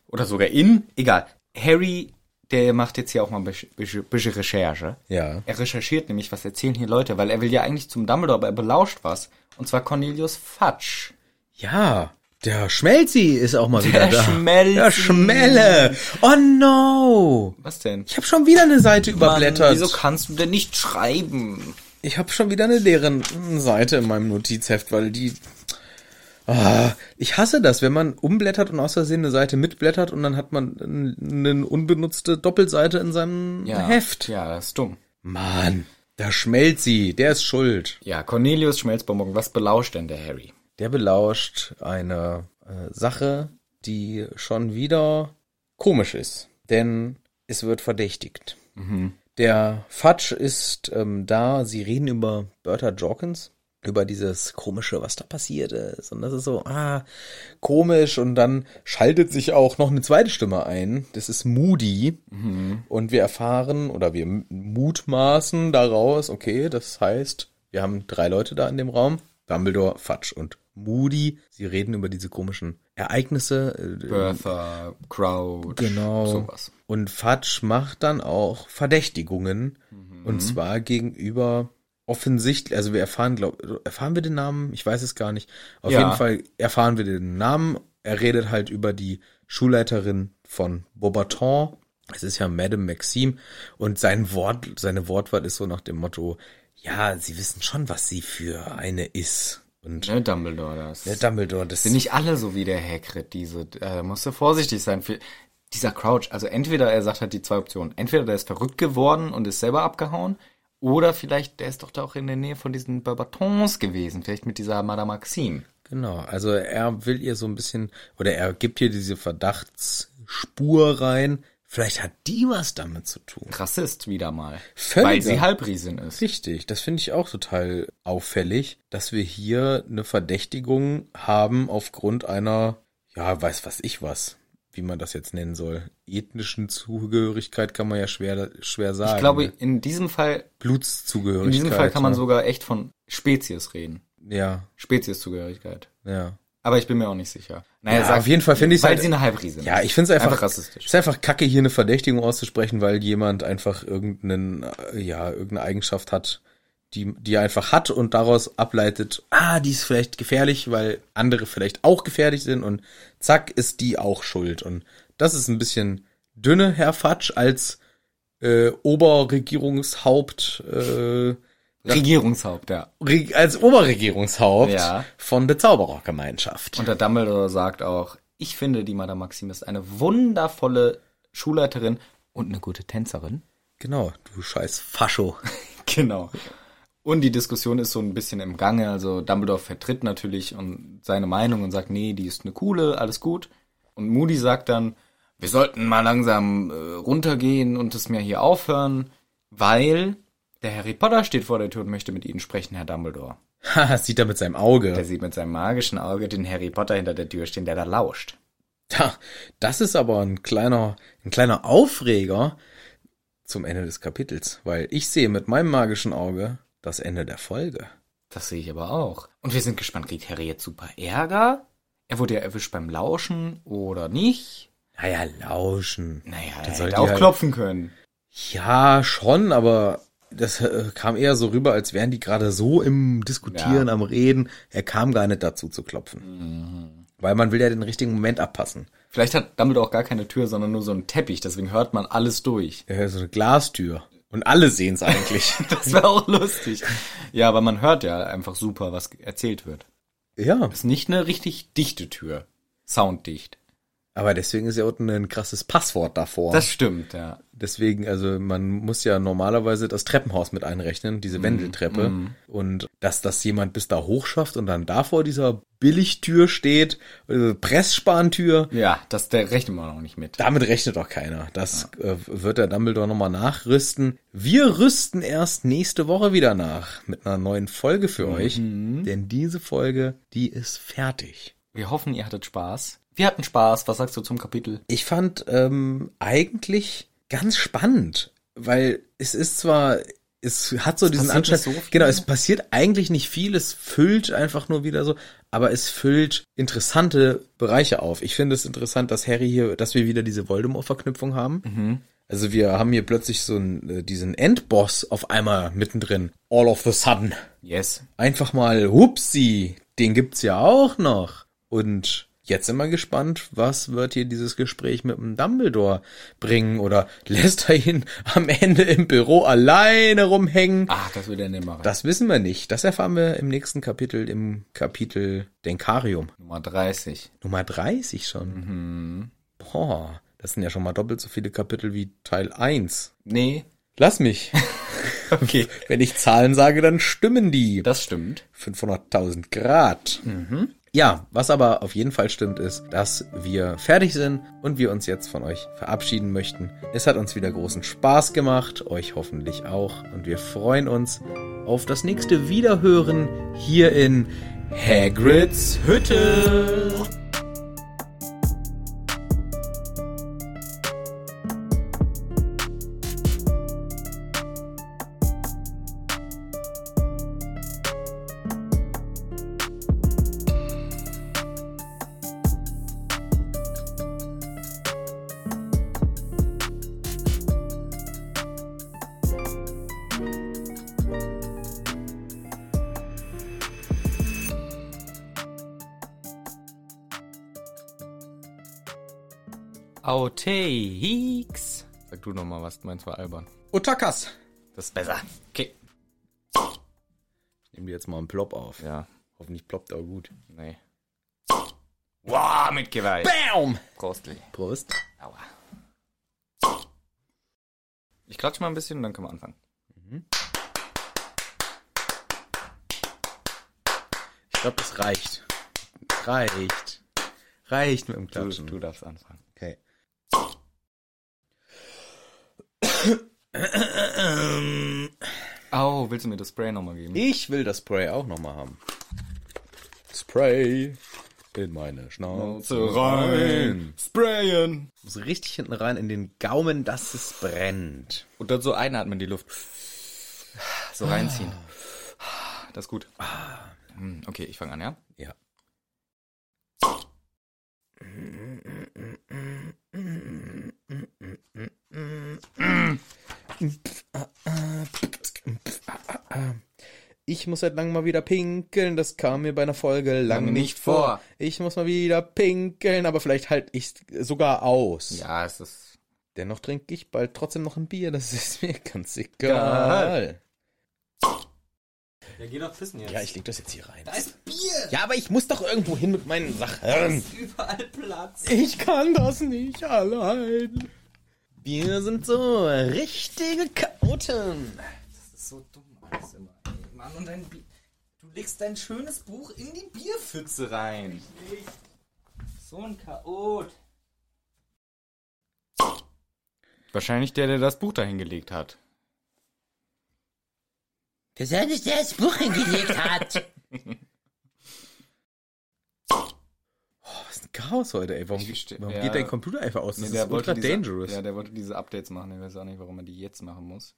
Oder sogar in. Egal. Harry, der macht jetzt hier auch mal ein bisschen, bisschen, bisschen Recherche. Ja. Er recherchiert nämlich, was erzählen hier Leute, weil er will ja eigentlich zum Dumbledore, aber er belauscht was. Und zwar Cornelius Fudge. Ja. Der Schmelzi ist auch mal wieder Der da. Schmelzi. Der Schmelle. Oh no. Was denn? Ich habe schon wieder eine Seite überblättert. Mann, wieso kannst du denn nicht schreiben? Ich habe schon wieder eine leere Seite in meinem Notizheft, weil die. Ah, ich hasse das, wenn man umblättert und aus Versehen eine Seite mitblättert und dann hat man eine unbenutzte Doppelseite in seinem Heft. Ja, das ist dumm. Mann, da schmelzt sie, der ist schuld. Ja, Cornelius Schmelzbonbon, was belauscht denn der Harry? Der belauscht eine äh, Sache, die schon wieder komisch ist, denn es wird verdächtigt. Der Fudge ist ähm, da, sie reden über Bertha Jorkins, über dieses komische, was da passiert ist. Und das ist so, ah, komisch. Und dann schaltet sich auch noch eine zweite Stimme ein. Das ist Moody. Und wir erfahren oder wir mutmaßen daraus, okay, das heißt, wir haben drei Leute da in dem Raum. Dumbledore, Fudge und Moody. Sie reden über diese komischen Ereignisse. äh, Bertha, Crouch, Genau. sowas. Und Fudge macht dann auch Verdächtigungen. Mhm. Und zwar gegenüber offensichtlich, also wir erfahren, glaub, erfahren wir den Namen? Ich weiß es gar nicht. Auf Ja. jeden Fall erfahren wir den Namen. Er redet halt über die Schulleiterin von Beaubaton. Es ist ja Madame Maxime und sein Wort, seine Wortwahl ist so nach dem Motto, ja, sie wissen schon, was sie für eine ist. Und Ne, Dumbledore, das. der Dumbledore, das sind nicht alle so wie der Hagrid, diese, äh, musst du vorsichtig sein. Für, dieser Crouch, also entweder er sagt halt die zwei Optionen. Entweder der ist verrückt geworden und ist selber abgehauen, oder vielleicht der ist doch da auch in der Nähe von diesen Barbatons gewesen, vielleicht mit dieser Madame Maxime. Genau, also er will ihr so ein bisschen, oder er gibt ihr diese Verdachtsspur rein. Vielleicht hat die was damit zu tun. Rassist wieder mal. Völliger. Weil sie Halbriesin ist. Richtig, das finde ich auch total auffällig, dass wir hier eine Verdächtigung haben aufgrund einer, ja, weiß was ich was, wie man das jetzt nennen soll. Ethnischen Zugehörigkeit kann man ja schwer, schwer sagen. Ich glaube, ne? in diesem Fall, Blutszugehörigkeit. in diesem Fall kann man ne? sogar echt von Spezies reden. Ja, Spezieszugehörigkeit. ja. Aber ich bin mir auch nicht sicher. Naja, Ja, sag- auf jeden Fall finde ich's Weil halt- sie eine Halbriesin Ja, ich finde es einfach, Einfach rassistisch. Es ist einfach kacke, hier eine Verdächtigung auszusprechen, weil jemand einfach irgendeinen, äh, ja, irgendeine Eigenschaft hat, die, die er einfach hat und daraus ableitet, ah, die ist vielleicht gefährlich, weil andere vielleicht auch gefährlich sind und zack, ist die auch schuld. Und das ist ein bisschen dünne, Herr Fatsch, als äh, Oberregierungshaupt, äh, Regierungshaupt, ja. Als Oberregierungshaupt Ja. von der Zauberergemeinschaft. Und der Dumbledore sagt auch, ich finde, die Madame Maxime ist eine wundervolle Schulleiterin und eine gute Tänzerin. Genau, du scheiß Fascho. Genau. Und die Diskussion ist so ein bisschen im Gange. Also Dumbledore vertritt natürlich und seine Meinung und sagt, nee, die ist eine coole, alles gut. Und Moody sagt dann, wir sollten mal langsam äh, runtergehen und es mir hier aufhören, weil der Harry Potter steht vor der Tür und möchte mit Ihnen sprechen, Herr Dumbledore. Haha, sieht er mit seinem Auge. Der sieht mit seinem magischen Auge den Harry Potter hinter der Tür stehen, der da lauscht. Ja, das ist aber ein kleiner, ein kleiner Aufreger zum Ende des Kapitels, weil ich sehe mit meinem magischen Auge das Ende der Folge. Das sehe ich aber auch. Und wir sind gespannt, kriegt Harry jetzt super Ärger? Er wurde ja erwischt beim Lauschen oder nicht? Naja, lauschen. Naja, Dann er hätte auch halt- klopfen können. Ja, schon, aber das äh, kam eher so rüber, als wären die gerade so im Diskutieren, Ja. am Reden. Er kam gar nicht dazu zu klopfen. Weil man will ja den richtigen Moment abpassen. Vielleicht hat Dumbledore auch gar keine Tür, sondern nur so einen Teppich, deswegen hört man alles durch. Ja, so eine Glastür. Und alle sehen es eigentlich. Das wäre auch lustig. Ja, aber man hört ja einfach super, was erzählt wird. ja, Ist nicht eine richtig dichte Tür. Sounddicht. aber deswegen ist ja unten ein krasses Passwort davor. Das stimmt, ja. Deswegen, also man muss ja normalerweise das Treppenhaus mit einrechnen, Mhm. diese Wendeltreppe. Und dass das jemand bis da hoch schafft und dann da vor dieser Billigtür steht, äh, Presssparentür, Ja, das der rechnet man auch nicht mit. damit rechnet doch keiner. Das äh, wird der Dumbledore nochmal nachrüsten. Wir rüsten erst nächste Woche wieder nach mit einer neuen Folge für euch. Denn diese Folge, die ist fertig. Wir hoffen, ihr hattet Spaß. Wir hatten Spaß. Was sagst du zum Kapitel? Ich fand ähm, eigentlich ganz spannend, weil es ist zwar, es hat so diesen passiert Anschein, so genau, es passiert eigentlich nicht viel, es füllt einfach nur wieder so, aber es füllt interessante Bereiche auf. Ich finde es interessant, dass Harry hier, dass wir wieder diese Voldemort-Verknüpfung haben. Mhm. Also wir haben hier plötzlich so einen, äh, diesen Endboss auf einmal mittendrin. All of a sudden. Yes. Einfach mal, hupsi, den gibt's ja auch noch. Und jetzt sind wir gespannt, was wird hier dieses Gespräch mit dem Dumbledore bringen? Oder lässt er ihn am Ende im Büro alleine rumhängen? Ach, das will er nicht machen. Das wissen wir nicht. Das erfahren wir im nächsten Kapitel, im Kapitel Denkarium. Nummer 30. Nummer 30 schon. Boah, das sind ja schon mal doppelt so viele Kapitel wie Teil 1. Nee. Lass mich. Okay. Wenn ich Zahlen sage, dann stimmen die. Das stimmt. 500.000 Grad. Ja, was aber auf jeden Fall stimmt, ist, dass wir fertig sind und wir uns jetzt von euch verabschieden möchten. Es hat uns wieder großen Spaß gemacht, euch hoffentlich auch. Und wir freuen uns auf das nächste Wiederhören hier in Hagrids Hütte. Outtakes. Sag du noch mal was, meins war albern. Otakas. Das ist besser. Okay. Ich nehme dir jetzt mal einen Plop auf. Ja, Hoffentlich ploppt er gut. nee. Wow, mit Gewalt. Bam! Prostli. Prost. Aua. Ich klatsch mal ein bisschen und dann können wir anfangen. Ich glaube, das reicht. Reicht. Reicht mit dem Du, Klatschen. du darfst anfangen. Au, willst du mir das Spray nochmal geben? Ich will das Spray auch nochmal haben. Spray in meine Schnauze rein. Sprayen. Muss richtig hinten rein in den Gaumen, dass es brennt. Und dann so einatmen, die Luft. So reinziehen. Das ist gut. Hm, Okay, ich fange an, ja? Ja. Ich muss seit langem mal wieder pinkeln, das kam mir bei einer Folge lang nicht nicht vor. vor. Ich muss mal wieder pinkeln, aber vielleicht halt ich sogar aus. Ja, es ist. Dennoch trinke ich bald trotzdem noch ein Bier, das ist mir ganz egal. Ja, geh doch pissen jetzt. Ja, ich leg das jetzt hier rein. Da ist Bier! Ja, aber ich muss doch irgendwo hin mit meinen Sachen. Überall Platz. Ich kann das nicht allein. Wir sind so richtige Chaoten. Das ist so dumm. Mann, und dein Bier. Du legst dein schönes Buch in die Bierpfütze rein. So ein Chaot. Wahrscheinlich der, der das Buch dahin gelegt hat. Besonders der das Buch hingelegt hat. Was ist ein Chaos heute, ey. Warum, warum ja. geht dein Computer einfach aus? Das Nee, ist der ultra wollte diese, dangerous. Ja, der wollte diese Updates machen. Ich weiß auch nicht, warum er die jetzt machen muss.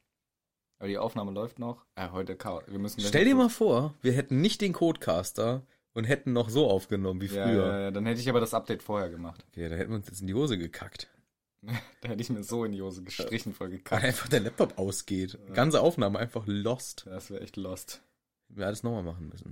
Aber die Aufnahme läuft noch. Ah, heute Chaos. Wir müssen Stell dir mal vor, wir hätten nicht den Codecaster und hätten noch so aufgenommen wie Ja, früher. ja, ja, dann hätte ich aber das Update vorher gemacht. Okay, da hätten wir uns jetzt in die Hose gekackt. Da hätte ich mir so in die Hose gestrichen, voll Weil gekackt. einfach der Laptop ausgeht. Ganze Aufnahme einfach lost. Das wäre echt lost. Wir alles nochmal machen müssen.